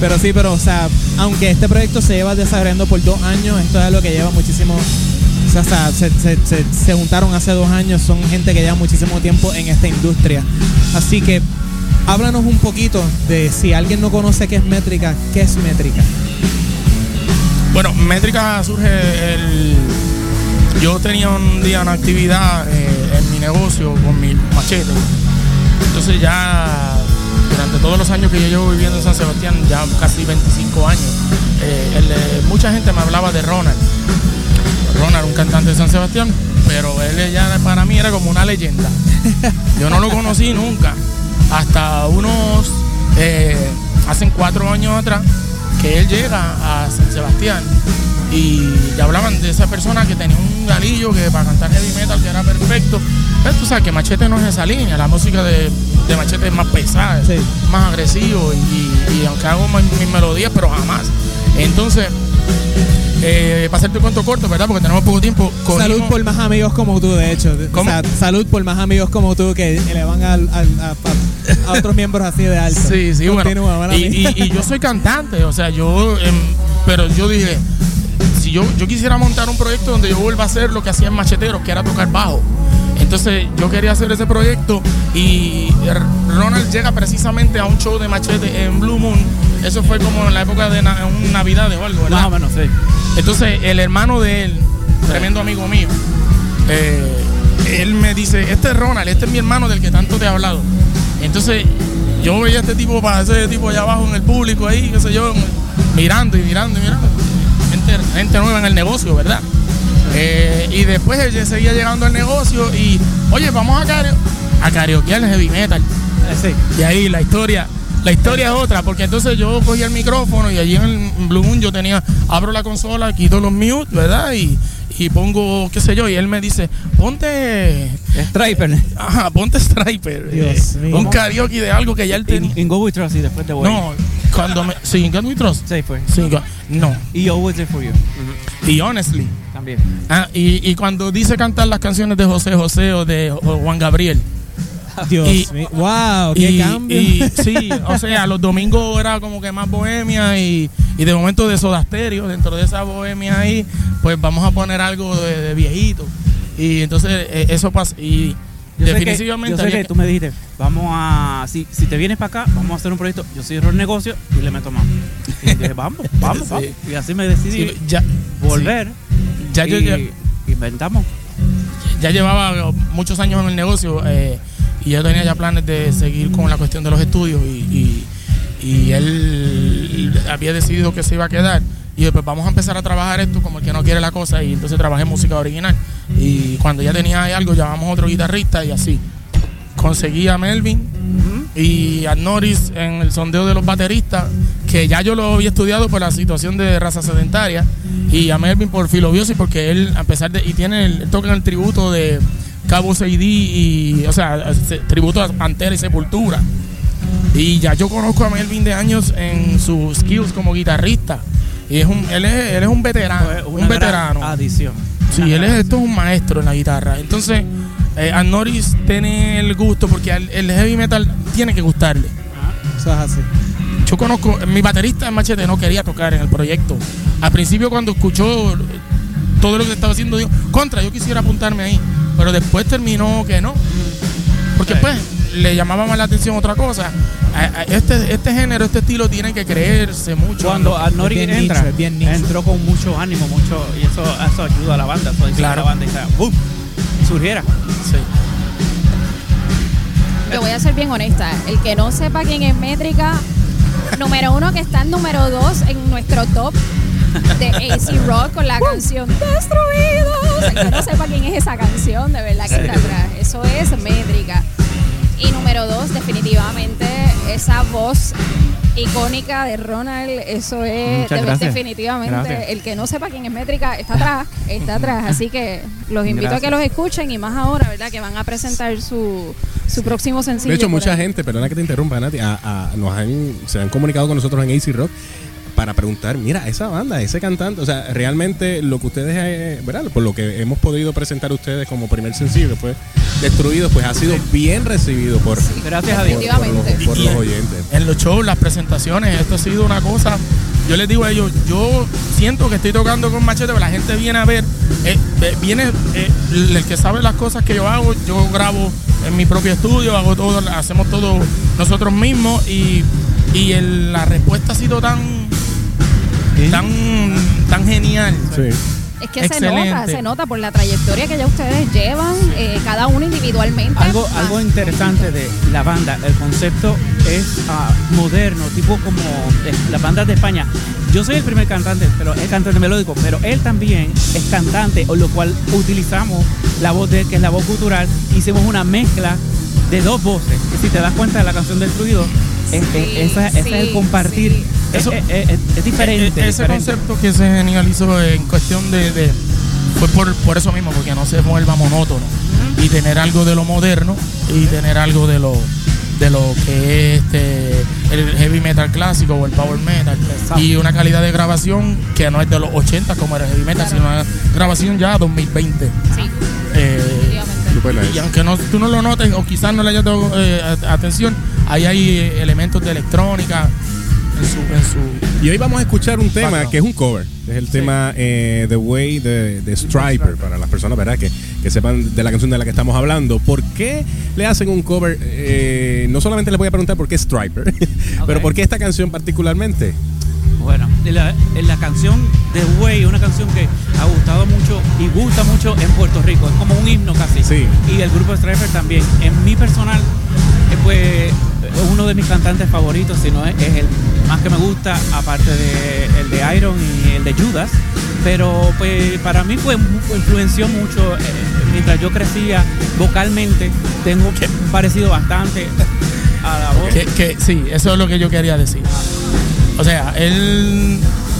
Pero sí, pero o sea, aunque este proyecto se lleva desarrollando por dos años, esto es lo que lleva muchísimo. O sea, o se, se- se- se juntaron hace dos años, son gente que lleva muchísimo tiempo en esta industria. Así que háblanos un poquito de si alguien no conoce qué es métrica, qué es métrica. Bueno, Métrica surge el. Yo tenía un día una actividad eh, en mi negocio con mi machete. Entonces ya durante todos los años que yo llevo viviendo en San Sebastián, ya casi 25 años, eh, el mucha gente me hablaba de Ronald. Ronald, un cantante de San Sebastián, pero él ya para mí era como una leyenda. [LAUGHS] Yo no lo conocí nunca. Hasta unos, eh, hace cuatro años atrás, que él llega a San Sebastián y ya hablaban de esa persona que tenía un galillo que para cantar heavy metal que era perfecto. Pero tú sabes que Machete no es esa línea, la música de, de Machete es más pesada, Sí. más agresivo y, y aunque hago mis, mis melodías, pero jamás. Entonces, eh, para hacerte un cuento corto, ¿verdad? Porque tenemos poco tiempo. cogimos- Salud por más amigos como tú, de hecho. O ¿Cómo? sea, salud por más amigos como tú que le van al- al- a, a- a otros miembros así de alto. Sí, sí, Continúa, bueno. y yo soy cantante, o sea, yo, em, pero yo dije, si yo, yo quisiera montar un proyecto donde yo vuelva a hacer lo que hacía en Macheteros, que era tocar bajo. Entonces yo quería hacer ese proyecto y R- Ronald llega precisamente a un show de Machete en Blue Moon. Eso fue como en la época de na- un Navidad o algo, ¿verdad? Más o menos, sí. Entonces, el hermano de él, tremendo amigo mío, eh, él me dice, este es Ronald, este es mi hermano del que tanto te he hablado. Entonces, yo veía a este tipo para ese tipo allá abajo en el público ahí, qué sé yo, mirando y mirando y mirando. Gente, gente nueva en el negocio, ¿verdad? Eh, y después él seguía llegando al negocio y, oye, vamos a, care a karaokear el heavy metal. Y ahí la historia, la historia es otra, porque entonces yo cogí el micrófono y allí en el Blue Moon yo tenía, abro la consola, quito los mute, ¿verdad? Y, y pongo, qué sé yo, y él me dice, ponte... Striper. Ajá, ponte Striper. Dios eh, mío. un karaoke de algo que ya él tenía. En Go With Trust y después te voy. No, cuando me... Sí, God We Trust. Sí, fue. Sí, no. Y Always There For You. Y Honestly. También. Ah, y, y cuando dice cantar las canciones de José José o de o Juan Gabriel. [LAUGHS] Dios y- mío. Wow, qué y, cambio. y [LAUGHS] sí, o sea, los domingos era como que más bohemia y, y de momento de Soda Stereo, dentro de esa bohemia ahí, pues vamos a poner algo de, de viejito. Y entonces eh, eso pasa. Y Yo sé que- definitivamente yo sé que tú me dijiste, vamos a. Si, si te vienes para acá, vamos a hacer un proyecto. Yo soy el negocio y le meto mano. Y dije, vamos, vamos, [LAUGHS] Sí. vamos. Y así me decidí sí, ya, volver. Ya yo- y ya- inventamos. ya llevaba muchos años en el negocio eh, y yo tenía ya planes de seguir con la cuestión de los estudios y, y- y él había decidido que se iba a quedar. Y yo, pues vamos a empezar a trabajar esto como el que no quiere la cosa y entonces trabajé música original. Y cuando ya tenía algo llamamos a otro guitarrista y así. Conseguí a Melvin y a Norris en el sondeo de los bateristas que ya yo lo había estudiado por la situación de raza sedentaria y a Melvin por filobiosis porque él a pesar de y tiene el, toca el tributo de Cabo Seidí y o sea se- tributo a Pantera y Sepultura y ya yo conozco a Melvin de años en sus skills como guitarrista y es un él es, él es un veterano una un veterano Adición. Sí, él es, esto es un maestro en la guitarra. Entonces, eh, a Norris tiene el gusto porque el heavy metal tiene que gustarle. Eso es así. Yo conozco, mi baterista en Machete no quería tocar en el proyecto. Al principio cuando escuchó todo lo que estaba haciendo, dijo, contra, yo quisiera apuntarme ahí. Pero después terminó que no. Porque pues le llamaba más la atención otra cosa. A- a- Este, este género, este estilo tiene que creerse mucho. Cuando en lo- Nori bien entra, nicho, es bien nicho. entró con mucho ánimo, mucho, y eso, eso ayuda a la banda. Eso Claro. la banda y sea, ¡boom! surgiera. Sí. Yo voy a ser bien honesta. El que no sepa quién es Métrica, número uno que está en número dos en nuestro top de AC Rock con la canción Destruidos. El que no sepa quién es esa canción, de verdad que está atrás. Eso es Métrica. Y número dos, definitivamente, esa voz icónica de Ronald, eso es de- gracias. definitivamente. Gracias. El que no sepa quién es Métrica está atrás, está atrás. [LAUGHS] Así que los invito a que los escuchen y más ahora, ¿verdad? Que van a presentar su, su próximo sencillo. De hecho, mucha ahí. gente, perdona que te interrumpa, Nati, a- a- nos han, se han comunicado con nosotros en AC Rock para preguntar, mira, esa banda, ese cantante, o sea, realmente lo que ustedes, eh, ¿verdad? Por lo que hemos podido presentar a ustedes como primer sencillo, fue Destruido, pues ha sido bien recibido por, Gracias a por, Dios. por los, por oyentes. en los shows, las presentaciones, esto ha sido una cosa. Yo les digo a ellos, yo siento que estoy tocando con machete, pero la gente viene a ver, eh, eh, viene eh, el que sabe las cosas que yo hago, yo grabo en mi propio estudio, hago todo, hacemos todo nosotros mismos y, y el- la respuesta ha sido tan, tan, tan genial. Sí. Es que se nota, se nota por la trayectoria que ya ustedes llevan, eh, cada uno individualmente. Algo, algo interesante de la banda, el concepto es ah, moderno, tipo como eh, las bandas de España. Yo soy el primer cantante, pero es cantante melódico, pero él también es cantante, o lo cual utilizamos la voz de él, que es la voz cultural. Hicimos una mezcla de dos voces. Y si te das cuenta de la canción Destruido, es- Sí, es- ese el compartir. sí. Eso- es- es- es diferente. Ese diferente. concepto que se genializó en cuestión de, de- fue por, por eso mismo, porque no se vuelva monótono y tener algo de lo moderno y tener algo de lo de lo que es este el heavy metal clásico o el power metal Exacto. y una calidad de grabación que no es de los 80 como era el heavy metal, sino una grabación ya 2020. Sí, y aunque no, tú no lo notes o quizás no le hayas dado eh, atención, ahí hay eh, elementos de electrónica en su, en su Y hoy vamos a escuchar un tema que es un cover. Es el tema eh, The Way de, de Striper, para las personas ¿verdad? Que, que sepan de la canción de la que estamos hablando. ¿Por qué le hacen un cover? Eh, no solamente les voy a preguntar por qué Striper, [LAUGHS] pero ¿por qué esta canción particularmente? Bueno, la, la canción de Way, una canción que ha gustado mucho y gusta mucho en Puerto Rico, es como un himno casi. Sí. Y el grupo Striper también. En mi personal, eh, pues es uno de mis cantantes favoritos, si no es, es el más que me gusta, aparte de el de Iron y el de Judas. Pero pues para mí fue mu- influenció mucho eh, mientras yo crecía vocalmente. Tengo un parecido bastante a la voz. Que, que sí, eso es lo que yo quería decir. O sea, él,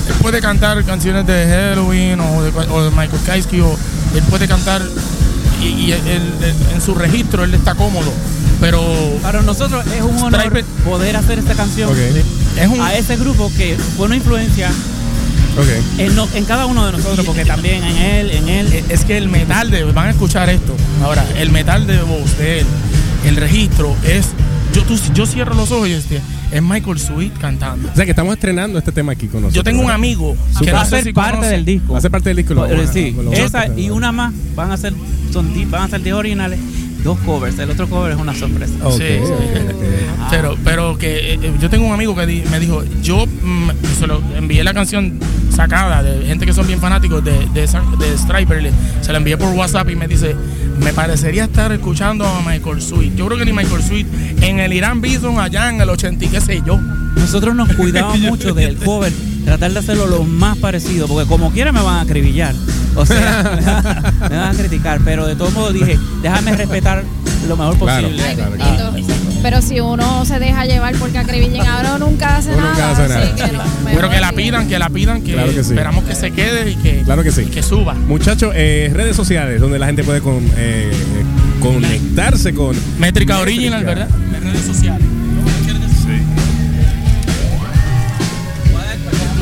él puede cantar canciones de Halloween o de, o de Michael Kaisky o él puede cantar y, y él- él- en su registro él está cómodo, pero Para nosotros es un honor Striper- poder hacer esta canción Ok. es un a ese grupo que fue una influencia en, no- en cada uno de nosotros, porque también en él, en él. Eh, es que el metal de van a escuchar esto ahora el metal de voz de él el registro es yo tú, yo cierro los ojos y este, es Michael Sweet cantando O sea que estamos estrenando este tema aquí con nosotros. yo tengo un amigo que que va a ser parte del disco. Va a ser parte del disco. sí, esa y una más van a ser son van a ser 10 originales, dos covers. El otro cover es una sorpresa. Sí, sí. ok. Pero, pero que eh, eh, yo tengo un amigo que di- me dijo, yo mm, se lo envié la canción sacada de gente que son bien fanáticos de, de, de Striper. Se la envié por WhatsApp y me dice, me parecería estar escuchando a Michael Sweet. Yo creo que ni Michael Sweet en el Irán Bison allá en el 80 y qué sé yo. Nosotros nos cuidamos [LAUGHS] mucho del cover, tratar de hacerlo lo más parecido, porque como quiera me van a acribillar. O sea, [LAUGHS] me van a criticar, pero de todos modos dije, déjame respetar lo mejor posible. Claro. Pero si uno se deja llevar porque acribillen ahora, nunca hace Uno nada. nunca hace así nada. que no, Pero que la pidan, que la pidan, que, Claro que sí. esperamos que se quede y que, Claro que sí. y que suba. Muchachos, eh, redes sociales donde la gente puede con- eh, conectarse con Métrica Original, ¿verdad? Las redes sociales.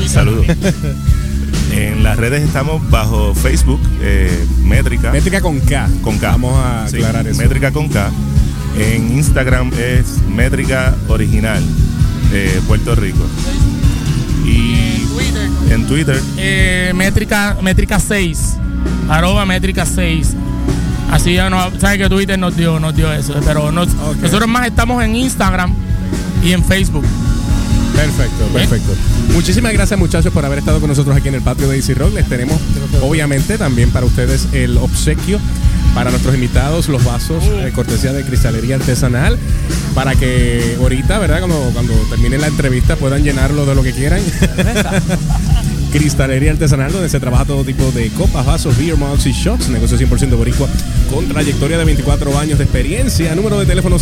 Saludos. [LAUGHS] en las redes estamos bajo Facebook, eh, Métrica. Métrica con K. Con K. Vamos a Sí, aclarar eso. Métrica con K. En Instagram es Métrica Original, eh, Puerto Rico. Y en Twitter, Eh, métrica, métrica 6. Arroba métrica 6. Así ya no, sabe que Twitter nos dio, nos dio eso. Pero nos- nosotros más estamos en Instagram y en Facebook. Perfecto, perfecto. Muchísimas gracias muchachos por haber estado con nosotros aquí en el patio de Easy Rock. Les tenemos obviamente también para ustedes el obsequio para nuestros invitados, los vasos de cortesía de cristalería artesanal, para que ahorita, ¿verdad? Cuando, cuando termine la entrevista puedan llenarlo de lo que quieran. [LAUGHS] Cristalería Artesanal, donde se trabaja todo tipo de copas, vasos, beer mugs y shots. Negocio 100% boricua con trayectoria de 24 años de experiencia. Número de teléfono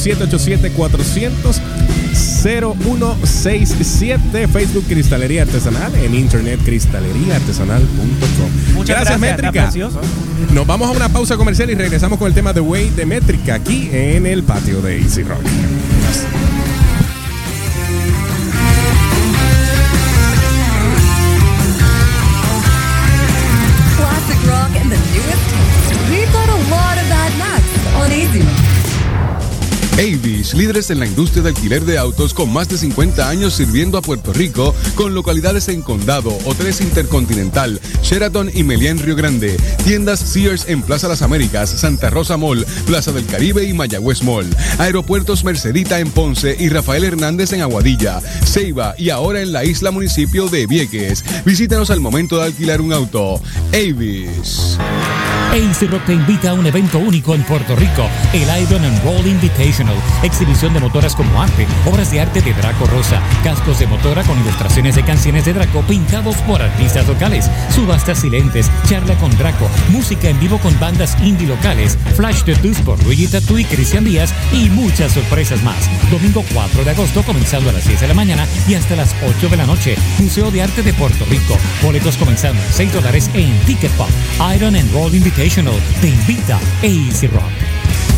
787-400-0167. Facebook Cristalería Artesanal. En internet cristaleriaartesanal.com. Muchas gracias, Métrica. está precioso. Nos vamos a una pausa comercial y regresamos con el tema de Way de Métrica aquí en el patio de Easy Rock. Avis, líderes en la industria de alquiler de autos con más de 50 años sirviendo a Puerto Rico, con localidades en Condado, Hoteles Intercontinental, Sheraton y Meliá en Río Grande, tiendas Sears en Plaza Las Américas, Santa Rosa Mall, Plaza del Caribe y Mayagüez Mall, aeropuertos Mercedita en Ponce y Rafael Hernández en Aguadilla, Ceiba y ahora en la isla municipio de Vieques. Visítanos al momento de alquilar un auto. Avis. AC Rock te invita a un evento único en Puerto Rico, el Iron and Roll Exhibición de motoras como arte, obras de arte de Draco Rosa, cascos de motora con ilustraciones de canciones de Draco pintados por artistas locales, subastas silentes, charla con Draco, música en vivo con bandas indie locales, flash tattoos por Luigi Tattoo y Cristian Díaz y muchas sorpresas más. Domingo 4 de agosto comenzando a las 6 de la mañana y hasta las 8 de la noche. Museo de Arte de Puerto Rico. Boletos comenzando en 6 dólares en Ticket Pop. Iron and Roll Invitational te invita a Easy Rock.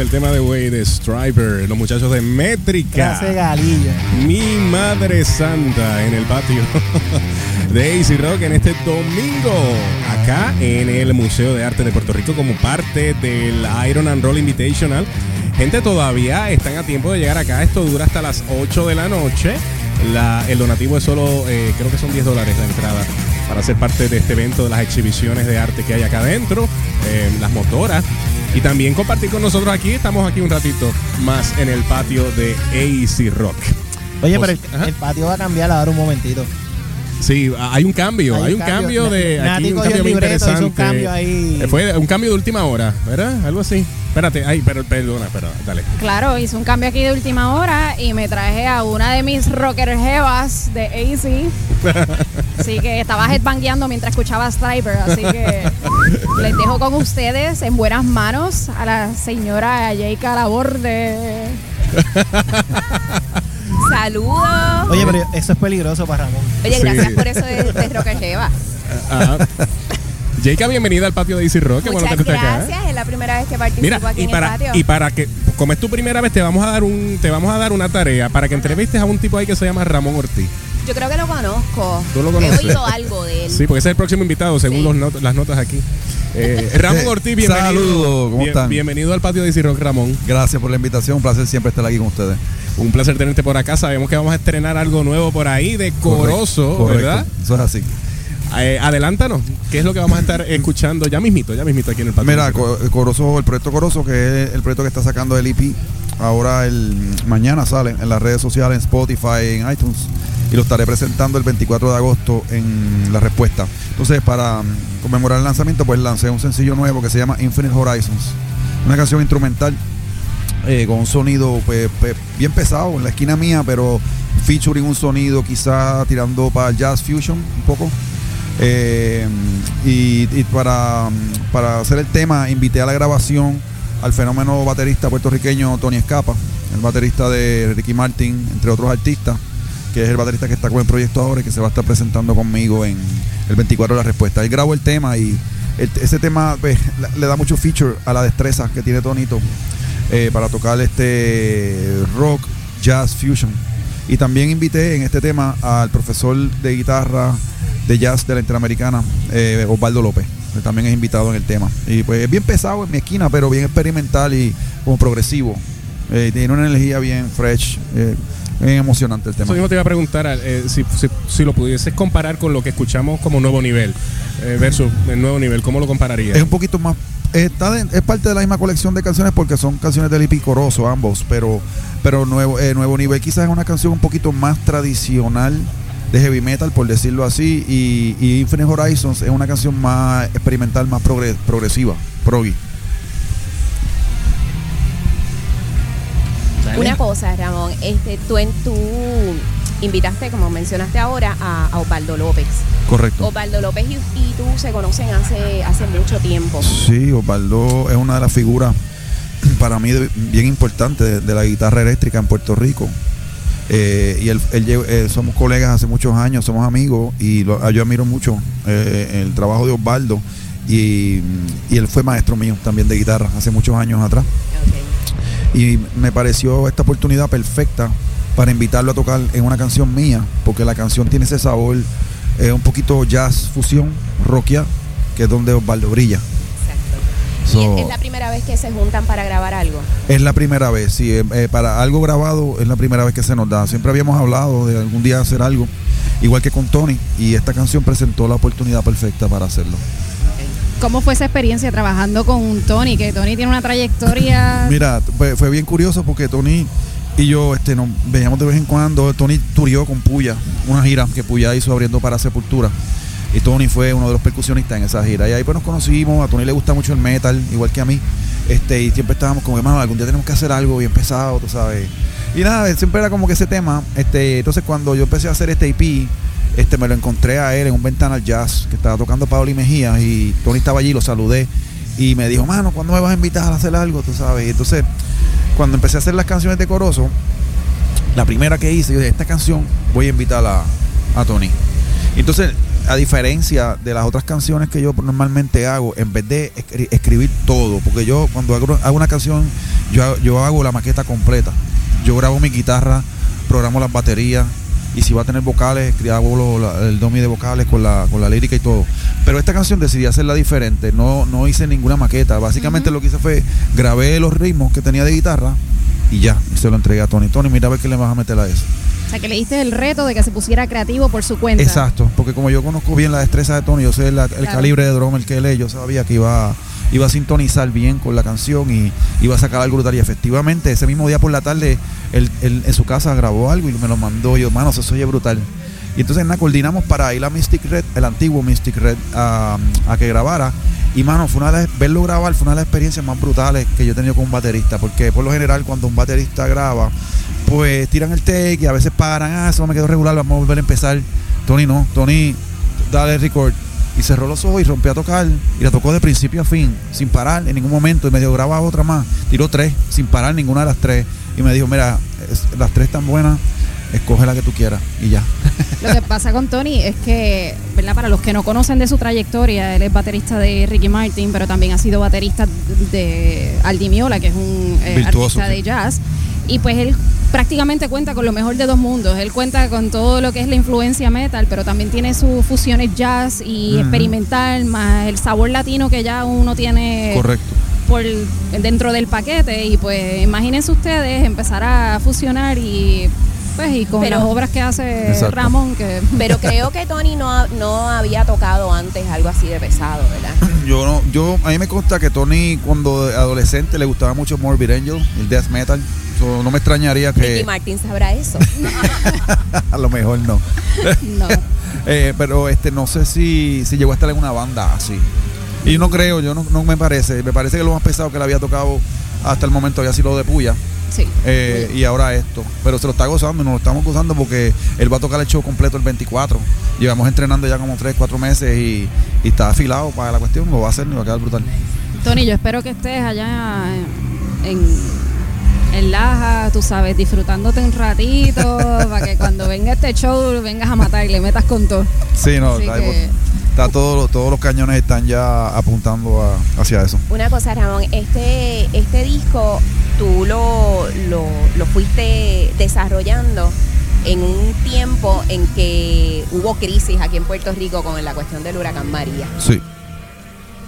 Del tema de Way de Striper, los muchachos de Métrica. Mi madre santa en el patio [LAUGHS] de AC Rock en este domingo, acá en el Museo de Arte de Puerto Rico, como parte del Iron and Roll Invitational. Gente, todavía están a tiempo de llegar acá. Esto dura hasta las 8 de la noche. La- el donativo es solo, eh, creo que son 10 dólares la entrada para ser parte de este evento, de las exhibiciones de arte que hay acá adentro, eh, las motoras. Y también compartir con nosotros aquí. Estamos aquí un ratito más en el patio de AC Rock. Oye, Pues, pero el, patio va a cambiar ahora un momentito. Sí, hay un cambio, hay, Hay un cambio, cambio. de Nati aquí un cambio muy libreto, hizo un interesante. cambio ahí. Eh, Fue un cambio de última hora, ¿verdad? Algo así. Espérate, ay, pero, perdona, espera, dale. Claro, hice un cambio aquí de última hora y me traje a una de mis rocker jevas de AC. [LAUGHS] Así que estaba headbangueando mientras escuchaba Striper. Así que les dejo con ustedes en buenas manos a la señora Jayka Laborde. [LAUGHS] Saludos. Oye, pero eso es peligroso para Ramón. Oye, Sí. gracias por eso de, de Rocker Jeva. Ajá. Jayka, bienvenida al patio de Easy Rock. Bueno Muchas acá. ¿eh? gracias, es la primera vez que participo Mira, aquí y en para, el patio. y para que, como es tu primera vez, te vamos a dar un, te vamos a dar una tarea para que entrevistes a un tipo ahí que se llama Ramón Ortiz. Yo creo que lo conozco. ¿Tú lo He conoces? oído algo de él. Sí, porque ese es el próximo invitado, según los not- las notas aquí. Eh, Ramón [LAUGHS] Ortiz, bienvenido. Saludos, ¿cómo Bien- están? Bienvenido al patio de Rock, Ramón. Gracias por la invitación, un placer siempre estar aquí con ustedes. Un placer tenerte por acá. Sabemos que vamos a estrenar algo nuevo por ahí de Correcto, ¿verdad? Eso es así. Eh, adelántanos, ¿qué es lo que vamos a estar escuchando ya mismito, ya mismito aquí en el patio? Mira, Co- Corozo, el proyecto Corozo, que es el proyecto que está sacando el IP, ahora el mañana sale en las redes sociales, en Spotify, en iTunes, y lo estaré presentando el 24 de agosto en la respuesta. Entonces, para conmemorar el lanzamiento, pues lancé un sencillo nuevo que se llama Infinite Horizons, una canción instrumental eh, con un sonido pues, pues, bien pesado en la esquina mía, pero featuring un sonido quizá tirando para jazz fusion un poco. Eh, y, y para, para hacer el tema, invité a la grabación al fenómeno baterista puertorriqueño Tony Escapa, el baterista de Ricky Martin, entre otros artistas, que es el baterista que está con el proyecto ahora y que se va a estar presentando conmigo en el 24 de la respuesta. Él grabó el tema y el- ese tema pues, le- da mucho feature a la destreza que tiene Tonito eh, para tocar este rock, jazz, fusion. Y también invité en este tema al profesor de guitarra de jazz de la Interamericana, eh, Osvaldo López, que también es invitado en el tema. Y pues es bien pesado en mi esquina, pero bien experimental y como progresivo. Eh, tiene una energía bien fresh, bien emocionante el tema. Eso mismo te iba a preguntar eh, si, si- si lo pudieses comparar con lo que escuchamos como nuevo nivel eh, versus el nuevo nivel, ¿cómo lo compararías? Es un poquito más. Está de- es parte de la misma colección de canciones porque son canciones del IP Corozo ambos, pero, pero nuevo, eh, nuevo nivel quizás es una canción un poquito más tradicional de heavy metal, por decirlo así, y, y Infinite Horizons es una canción más experimental, más progre- progresiva, proggy. Una cosa, Ramón, este, tú, en, tú invitaste, como mencionaste ahora, a, a Osvaldo López. Correcto. Osvaldo López y, y tú se conocen hace, hace mucho tiempo. Sí, Osvaldo es una de las figuras [CLEARS THROAT] para mí bien importantes de, de la guitarra eléctrica en Puerto Rico. Eh, y él, eh, somos colegas hace muchos años, somos amigos y lo- yo admiro mucho eh, el trabajo de Osvaldo. Y, y él fue maestro mío también de guitarra hace muchos años atrás. Y me pareció esta oportunidad perfecta para invitarlo a tocar en una canción mía, porque la canción tiene ese sabor eh, un poquito jazz fusión, rockia, que es donde Osvaldo brilla. So, ¿Es la primera vez que se juntan para grabar algo? es la primera vez, sí, eh, eh, para algo grabado es la primera vez que se nos da. Siempre habíamos hablado de algún día hacer algo, igual que con Tony, y esta canción presentó la oportunidad perfecta para hacerlo. ¿Cómo fue esa experiencia trabajando con Tony? Que Tony tiene una trayectoria. Mira, fue, bien curioso porque Tony y yo este, nos veíamos de vez en cuando. Tony turió con Puya, una gira que Puya hizo abriendo para Sepultura. Y Tony fue uno de los percusionistas en esa gira. Y ahí pues nos conocimos. A Tony le gusta mucho el metal, igual que a mí. Este, y siempre estábamos como, hermano, algún día tenemos que hacer algo bien pesado, tú sabes. Y nada, siempre era como que ese tema. Este, entonces cuando yo empecé a hacer este EP, este, me lo encontré a él en un Ventanal Jazz que estaba tocando Pablo y Mejía y Tony estaba allí, lo saludé y me dijo, mano, ¿cuándo me vas a invitar a hacer algo? Tú sabes. Y entonces, cuando empecé a hacer las canciones de Corozo, la primera que hice, yo dije, esta canción voy a invitar a, Tony. Entonces, a diferencia de las otras canciones que yo normalmente hago, en vez de escri- escribir todo, porque yo cuando hago, hago una canción, yo, yo hago la maqueta completa. Yo grabo mi guitarra, programo las baterías, y si va a tener vocales, la- el domi de vocales con la, con la lírica y todo. Pero esta canción decidí hacerla diferente, no, no hice ninguna maqueta. Básicamente lo que hice fue grabé los ritmos que tenía de guitarra y ya, y se lo entregué a Tony. Tony, mira a ver qué le vas a meter a eso. O sea, que le diste el reto de que se pusiera creativo por su cuenta. Exacto, porque como yo conozco bien la destreza de Tony, yo sé la- el Claro. calibre de drummer que él es, yo sabía que iba, iba a sintonizar bien con la canción y iba a sacar algo brutal. Y efectivamente, ese mismo día por la tarde, él, en su casa grabó algo y me lo mandó. Y yo, mano, eso oye brutal. Y entonces nada, coordinamos para ir a Mystic Red, el antiguo Mystic Red, a, que grabara. Y mano, fue una de verlo grabar fue una de las experiencias más brutales que yo he tenido con un baterista. Porque por lo general, cuando un baterista graba, pues tiran el take y a veces paran, ah, eso me quedó regular, vamos a volver a empezar. Tony no, Tony, dale record. Y cerró los ojos y rompió a tocar. Y la tocó de principio a fin, sin parar en ningún momento. Y me dijo, graba otra más. Tiró tres, sin parar ninguna de las tres. Y me dijo, mira, es- las tres están buenas, escoge la que tú quieras. Y ya. Lo que pasa con Tony es que, ¿verdad? Para los que no conocen de su trayectoria, él es baterista de Ricky Martin, pero también ha sido baterista de Aldi Miola, que es un eh, artista de jazz. Y pues él prácticamente cuenta con lo mejor de dos mundos. Él cuenta con todo lo que es la influencia metal, pero también tiene sus fusiones jazz y experimental, más el sabor latino que ya uno tiene Correcto. por dentro del paquete. Y pues imagínense ustedes empezar a fusionar y pues y con Pero- las obras que hace Exacto. Ramón, que Pero [LAUGHS] creo que Tony no, ha- no había tocado antes algo así de pesado, ¿verdad? [CLEARS THROAT] Yo no, yo, a mí me consta que Tony cuando adolescente le gustaba mucho Morbid Angel, el death metal. So, no me extrañaría Ricky que Martin sabrá eso. [LAUGHS] a lo mejor no. no. [LAUGHS] Eh, pero este no sé si, si llegó a estar en una banda así. Y no creo, yo no, no me parece. Me parece que lo más pesado que le había tocado hasta el momento había sido lo de Puya. Sí. Eh, y ahora esto. Pero se lo está gozando y nos lo estamos gozando porque él va a tocar el show completo el 24. Llevamos entrenando ya como 3, 4 meses y, y está afilado para la cuestión. Lo va a hacer y va a quedar brutal. Tony, yo espero que estés allá en, en Laja, tú sabes, disfrutándote un ratito, [LAUGHS] para que cuando venga este show vengas a matar y le metas con todo. Sí, no, Así está, que- está todo, todos los cañones están ya apuntando a- hacia eso. Una cosa, Ramón, este, este disco tú lo, lo, lo fuiste desarrollando en un tiempo en que hubo crisis aquí en Puerto Rico con la cuestión del huracán María. Sí.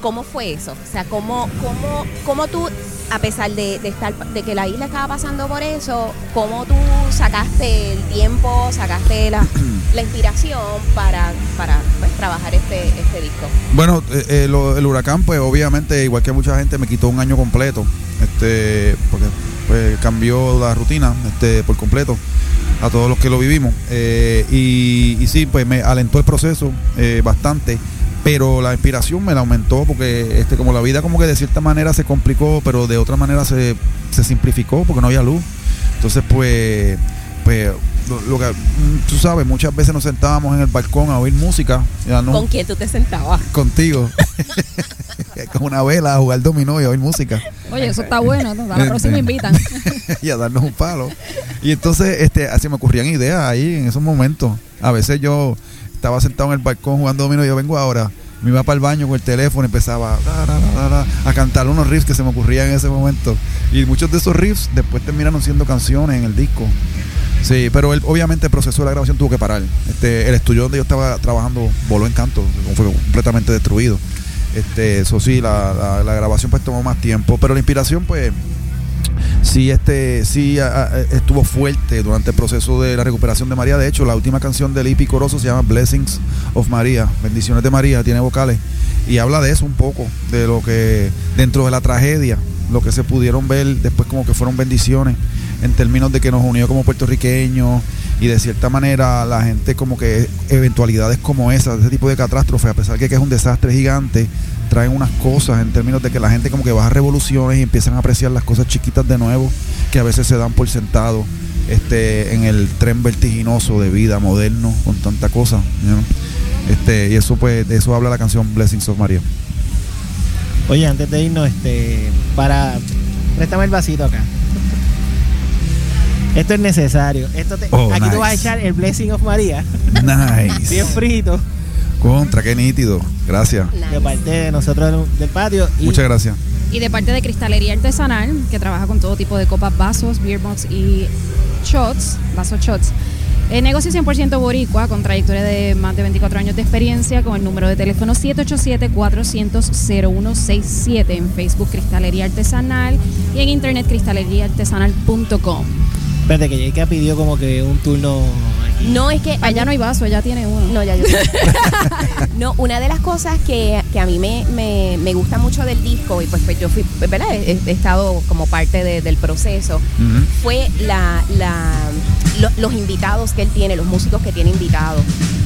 ¿Cómo fue eso? O sea, ¿cómo, cómo, cómo tú, a pesar de, de estar, de que la isla estaba pasando por eso, cómo tú sacaste el tiempo, sacaste la, [CLEARS THROAT] la inspiración para, para pues, trabajar este, este disco? Bueno, eh, eh, el huracán, pues obviamente, igual que mucha gente, me quitó un año completo, este, porque pues, cambió la rutina este, por completo a todos los que lo vivimos. Eh, y, y sí, pues me alentó el proceso eh, bastante, pero la inspiración me la aumentó porque este, como la vida como que de cierta manera se complicó, pero de otra manera se, se simplificó porque no había luz. Entonces, pues, pues lo, lo que, mm, tú sabes, muchas veces nos sentábamos en el balcón a oír música. ya no- ¿Con quién tú te sentabas? contigo [LAUGHS] con una vela a jugar dominó y a oír música Oye, eso está bueno, a la próxima invitan. [LAUGHS] y a darnos un palo y entonces este así me ocurrían ideas ahí en esos momentos a veces yo estaba sentado en el balcón jugando dominó yo vengo ahora me iba para el baño con el teléfono empezaba a cantar unos riffs que se me ocurrían en ese momento y muchos de esos riffs después terminaron siendo canciones en el disco Sí, pero él, obviamente el proceso de la grabación tuvo que parar. Este, el estudio donde yo estaba trabajando voló en canto, fue completamente destruido. Este, eso sí, la- la grabación pues tomó más tiempo, pero la inspiración pues sí, este, sí estuvo fuerte durante el proceso de la recuperación de María. De hecho, la última canción del Lipi Corozo se llama Blessings of María, Bendiciones de María, tiene vocales y habla de eso un poco, de lo que dentro de la tragedia, lo que se pudieron ver después como que fueron bendiciones en términos de que nos unió como puertorriqueños y de cierta manera la gente como que eventualidades como esas, ese tipo de catástrofe, a pesar de que es un desastre gigante, traen unas cosas en términos de que la gente como que baja revoluciones y empiezan a apreciar las cosas chiquitas de nuevo que a veces se dan por sentado este en el tren vertiginoso de vida moderno con tanta cosa ¿no? este y eso pues de eso habla la canción Blessings of Maria Oye, antes de irnos, este, para. Préstame el vasito acá. Esto es necesario. Esto te- Oh, aquí tú vas a nice. echar el Blessing of María. nice [LAUGHS] Bien frito. Contra qué nítido gracias De parte de nosotros del, patio. Y muchas gracias Y de parte de Cristalería Artesanal, que trabaja con todo tipo de copas, vasos, beer mugs y shots, vasos shots. El negocio 100% boricua, con trayectoria de más de 24 años de experiencia, con el número de teléfono 787-400-0167, en Facebook Cristalería Artesanal y en internet cristaleriaartesanal.com. Espérate, que Jessica pidió como que un turno aquí. No, es que. Allá no hay vaso, ella tiene uno. No, ya yo. [LAUGHS] no, una de las cosas que, que a mí me, me, me gusta mucho del disco, y pues, pues yo fui, ¿verdad? He, he estado como parte de- del proceso, fue la, la, lo- los invitados que él tiene, los músicos que tiene invitados.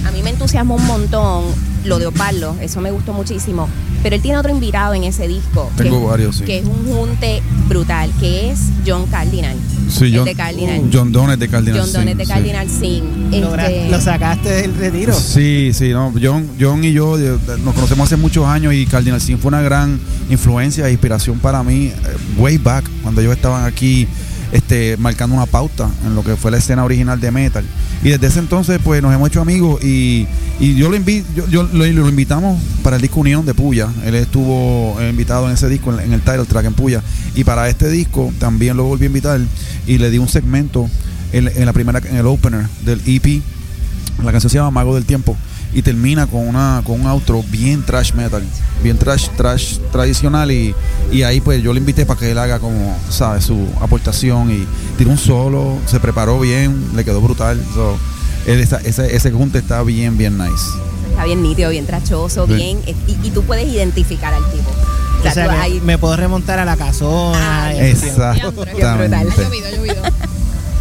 A mí me entusiasmó un montón lo de Opaldo, eso me gustó muchísimo. Pero él tiene otro invitado en ese disco. Tengo varios, sí. Que es un junte brutal, que es John Cardinal. sí, el John, de Cardinal. John Donnet de Cardinal John Donnet de. Cardinal Sin. Este- Lo sacaste del retiro. Sí, sí, no, John, John y yo eh, nos conocemos hace muchos años y Cardinal Sin fue una gran influencia e inspiración para mí, eh, way back, cuando ellos estaban aquí este, marcando una pauta en lo que fue la escena original de metal. Y desde ese entonces, pues nos hemos hecho amigos y, yo lo invitamos para el disco Unión de Puya. Él estuvo eh, invitado en ese disco, en, en el title track en Puya. Y para este disco también lo volví a invitar y le di un segmento en, en la primera, en el opener del EP. La canción se llama Mago del Tiempo y termina con una con un outro bien trash metal, bien trash trash tradicional y, y ahí pues yo le invité para que él haga como, sabes, su aportación y tiró un solo, se preparó bien, le quedó brutal. So, él está- ese, ese junte está bien, bien nice. Está bien nítido, bien trachoso, Sí. bien. eh, Y, y tú puedes identificar al tipo. O sea, O sea, tú que ahí- me puedo remontar a la casona. así. Exactamente.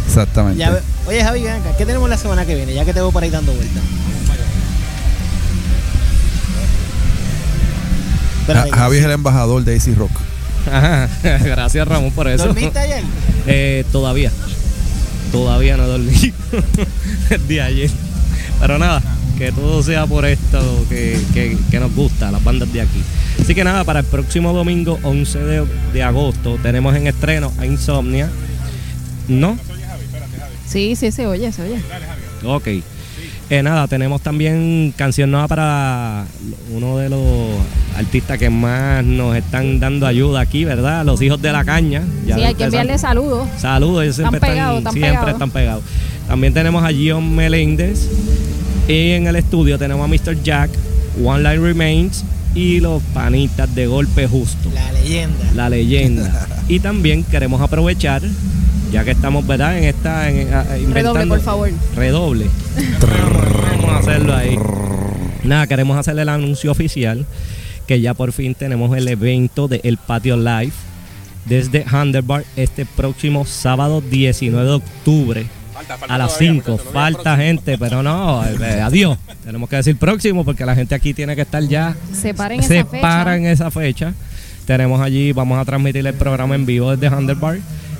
Exactamente. Ya Oye, Javi, ven acá, ¿qué tenemos la semana que viene? Ya que te veo por ahí dando vueltas. Ja- Javi es el embajador de AC Rock. Ajá, [LAUGHS] gracias Ramón por eso. ¿Dormiste ayer? Eh, todavía. Todavía no dormí. [LAUGHS] de ayer. Pero nada, que todo sea por esto que, que- que nos gusta, las bandas de aquí. Así que nada, para el próximo domingo 11 de, de agosto tenemos en estreno a Insomnia. ¿No? Sí, sí, se oye, se oye. Ok. Eh, nada, tenemos también canción nueva para uno de los artistas que más nos están dando ayuda aquí, ¿verdad? Los hijos de la caña. Ya sí, hay que enviarle saludos. Saludos, ellos siempre Están pegados, están siempre están pegados. También tenemos a Gion Meléndez. Y en el estudio tenemos a Mr. Jack, One Line Remains y los panitas de golpe justo. La leyenda. La leyenda. [LAUGHS] y también queremos aprovechar, ya que estamos, ¿verdad? En esta. En, inventando- Redoble, por favor. Redoble. Vamos a hacerlo ahí. Nada, queremos hacerle el anuncio oficial que ya por fin tenemos el evento de El Patio Live desde Handlebar este próximo sábado 19 de octubre a las 5. Falta gente, pero no, eh, adiós. Tenemos que decir próximo porque la gente aquí tiene que estar ya Separen se esa fecha. esa fecha. Tenemos allí, vamos a transmitir el programa en vivo desde Handlebar.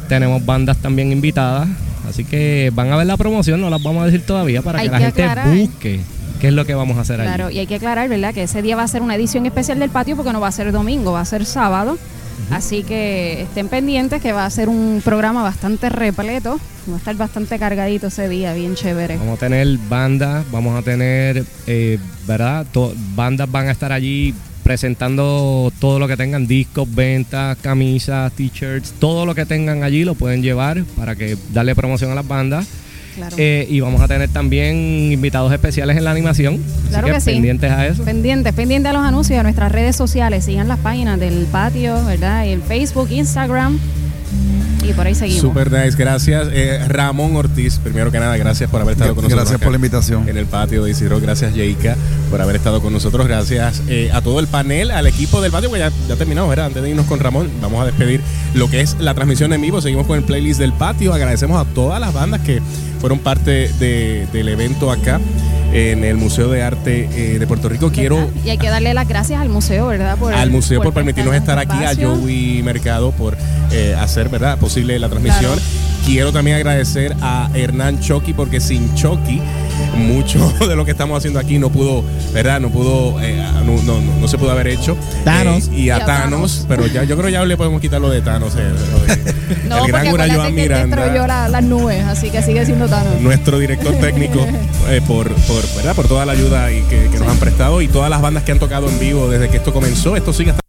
Tenemos bandas también invitadas. Así que van a ver la promoción, no las vamos a decir todavía para Hay que la que gente aclarar. busque qué es lo que vamos a hacer allí. Claro, y hay que aclarar, ¿verdad? Que ese día va a ser una edición especial del patio porque no va a ser domingo, va a ser sábado. Así que estén pendientes que va a ser un programa bastante repleto. Va a estar bastante cargadito ese día, bien chévere. Vamos a tener bandas, vamos a tener, eh, ¿verdad? To- bandas van a estar allí presentando todo lo que tengan, discos, ventas, camisas, t-shirts, todo lo que tengan allí lo pueden llevar para que darle promoción a las bandas. Claro. Eh, y vamos a tener también invitados especiales en la animación. Claro así que, que sí. pendientes a eso. Pendientes, pendientes a los anuncios de nuestras redes sociales. Sigan las páginas del patio, ¿verdad? En Facebook, Instagram. Y por ahí seguimos. Super nice, gracias. Eh, Ramón Ortiz, primero que nada, gracias por haber estado con nosotros. Gracias por la invitación. En el patio de Isidro, gracias Yeika por haber estado con nosotros. Gracias eh, a todo el panel, al equipo del patio, pues ya, ya terminamos, ¿verdad? Antes de irnos con Ramón, vamos a despedir lo que es la transmisión en vivo. Seguimos con el playlist del patio. Agradecemos a todas las bandas que fueron parte de- del evento acá en el Museo de Arte eh, de Puerto Rico. Quiero Y hay que darle las gracias al museo, ¿verdad? Por, al museo por permitirnos estar aquí, a. Joey Mercado por eh, hacer verdad posible la transmisión. Claro. Quiero también agradecer a Hernán Chucky porque sin Chucky mucho [LAUGHS] de lo que estamos haciendo aquí no pudo, verdad, no pudo, eh, no, no- no- no se pudo haber hecho. Thanos. Eh, y a Thanos, pero ya yo creo ya le podemos quitar lo de Thanos. eh, lo de- [LAUGHS] No, el gran Joan destruyó Miranda la- las nubes, así que sigue siendo Thanos. nuestro director [LAUGHS] técnico eh, por, por, ¿verdad? por toda la ayuda y que, que nos han prestado y todas las bandas que han tocado en vivo desde que esto comenzó. Esto sigue hasta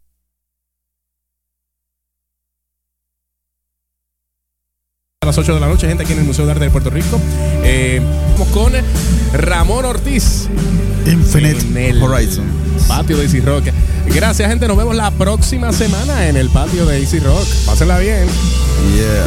las 8 de la noche, gente aquí en el Museo de Arte de Puerto Rico. Eh, con Ramón Ortiz. Infinite en el Horizon. Patio de Easy Rock. Gracias, gente. Nos vemos la próxima semana en el patio de Easy Rock. Pásenla bien. Yeah.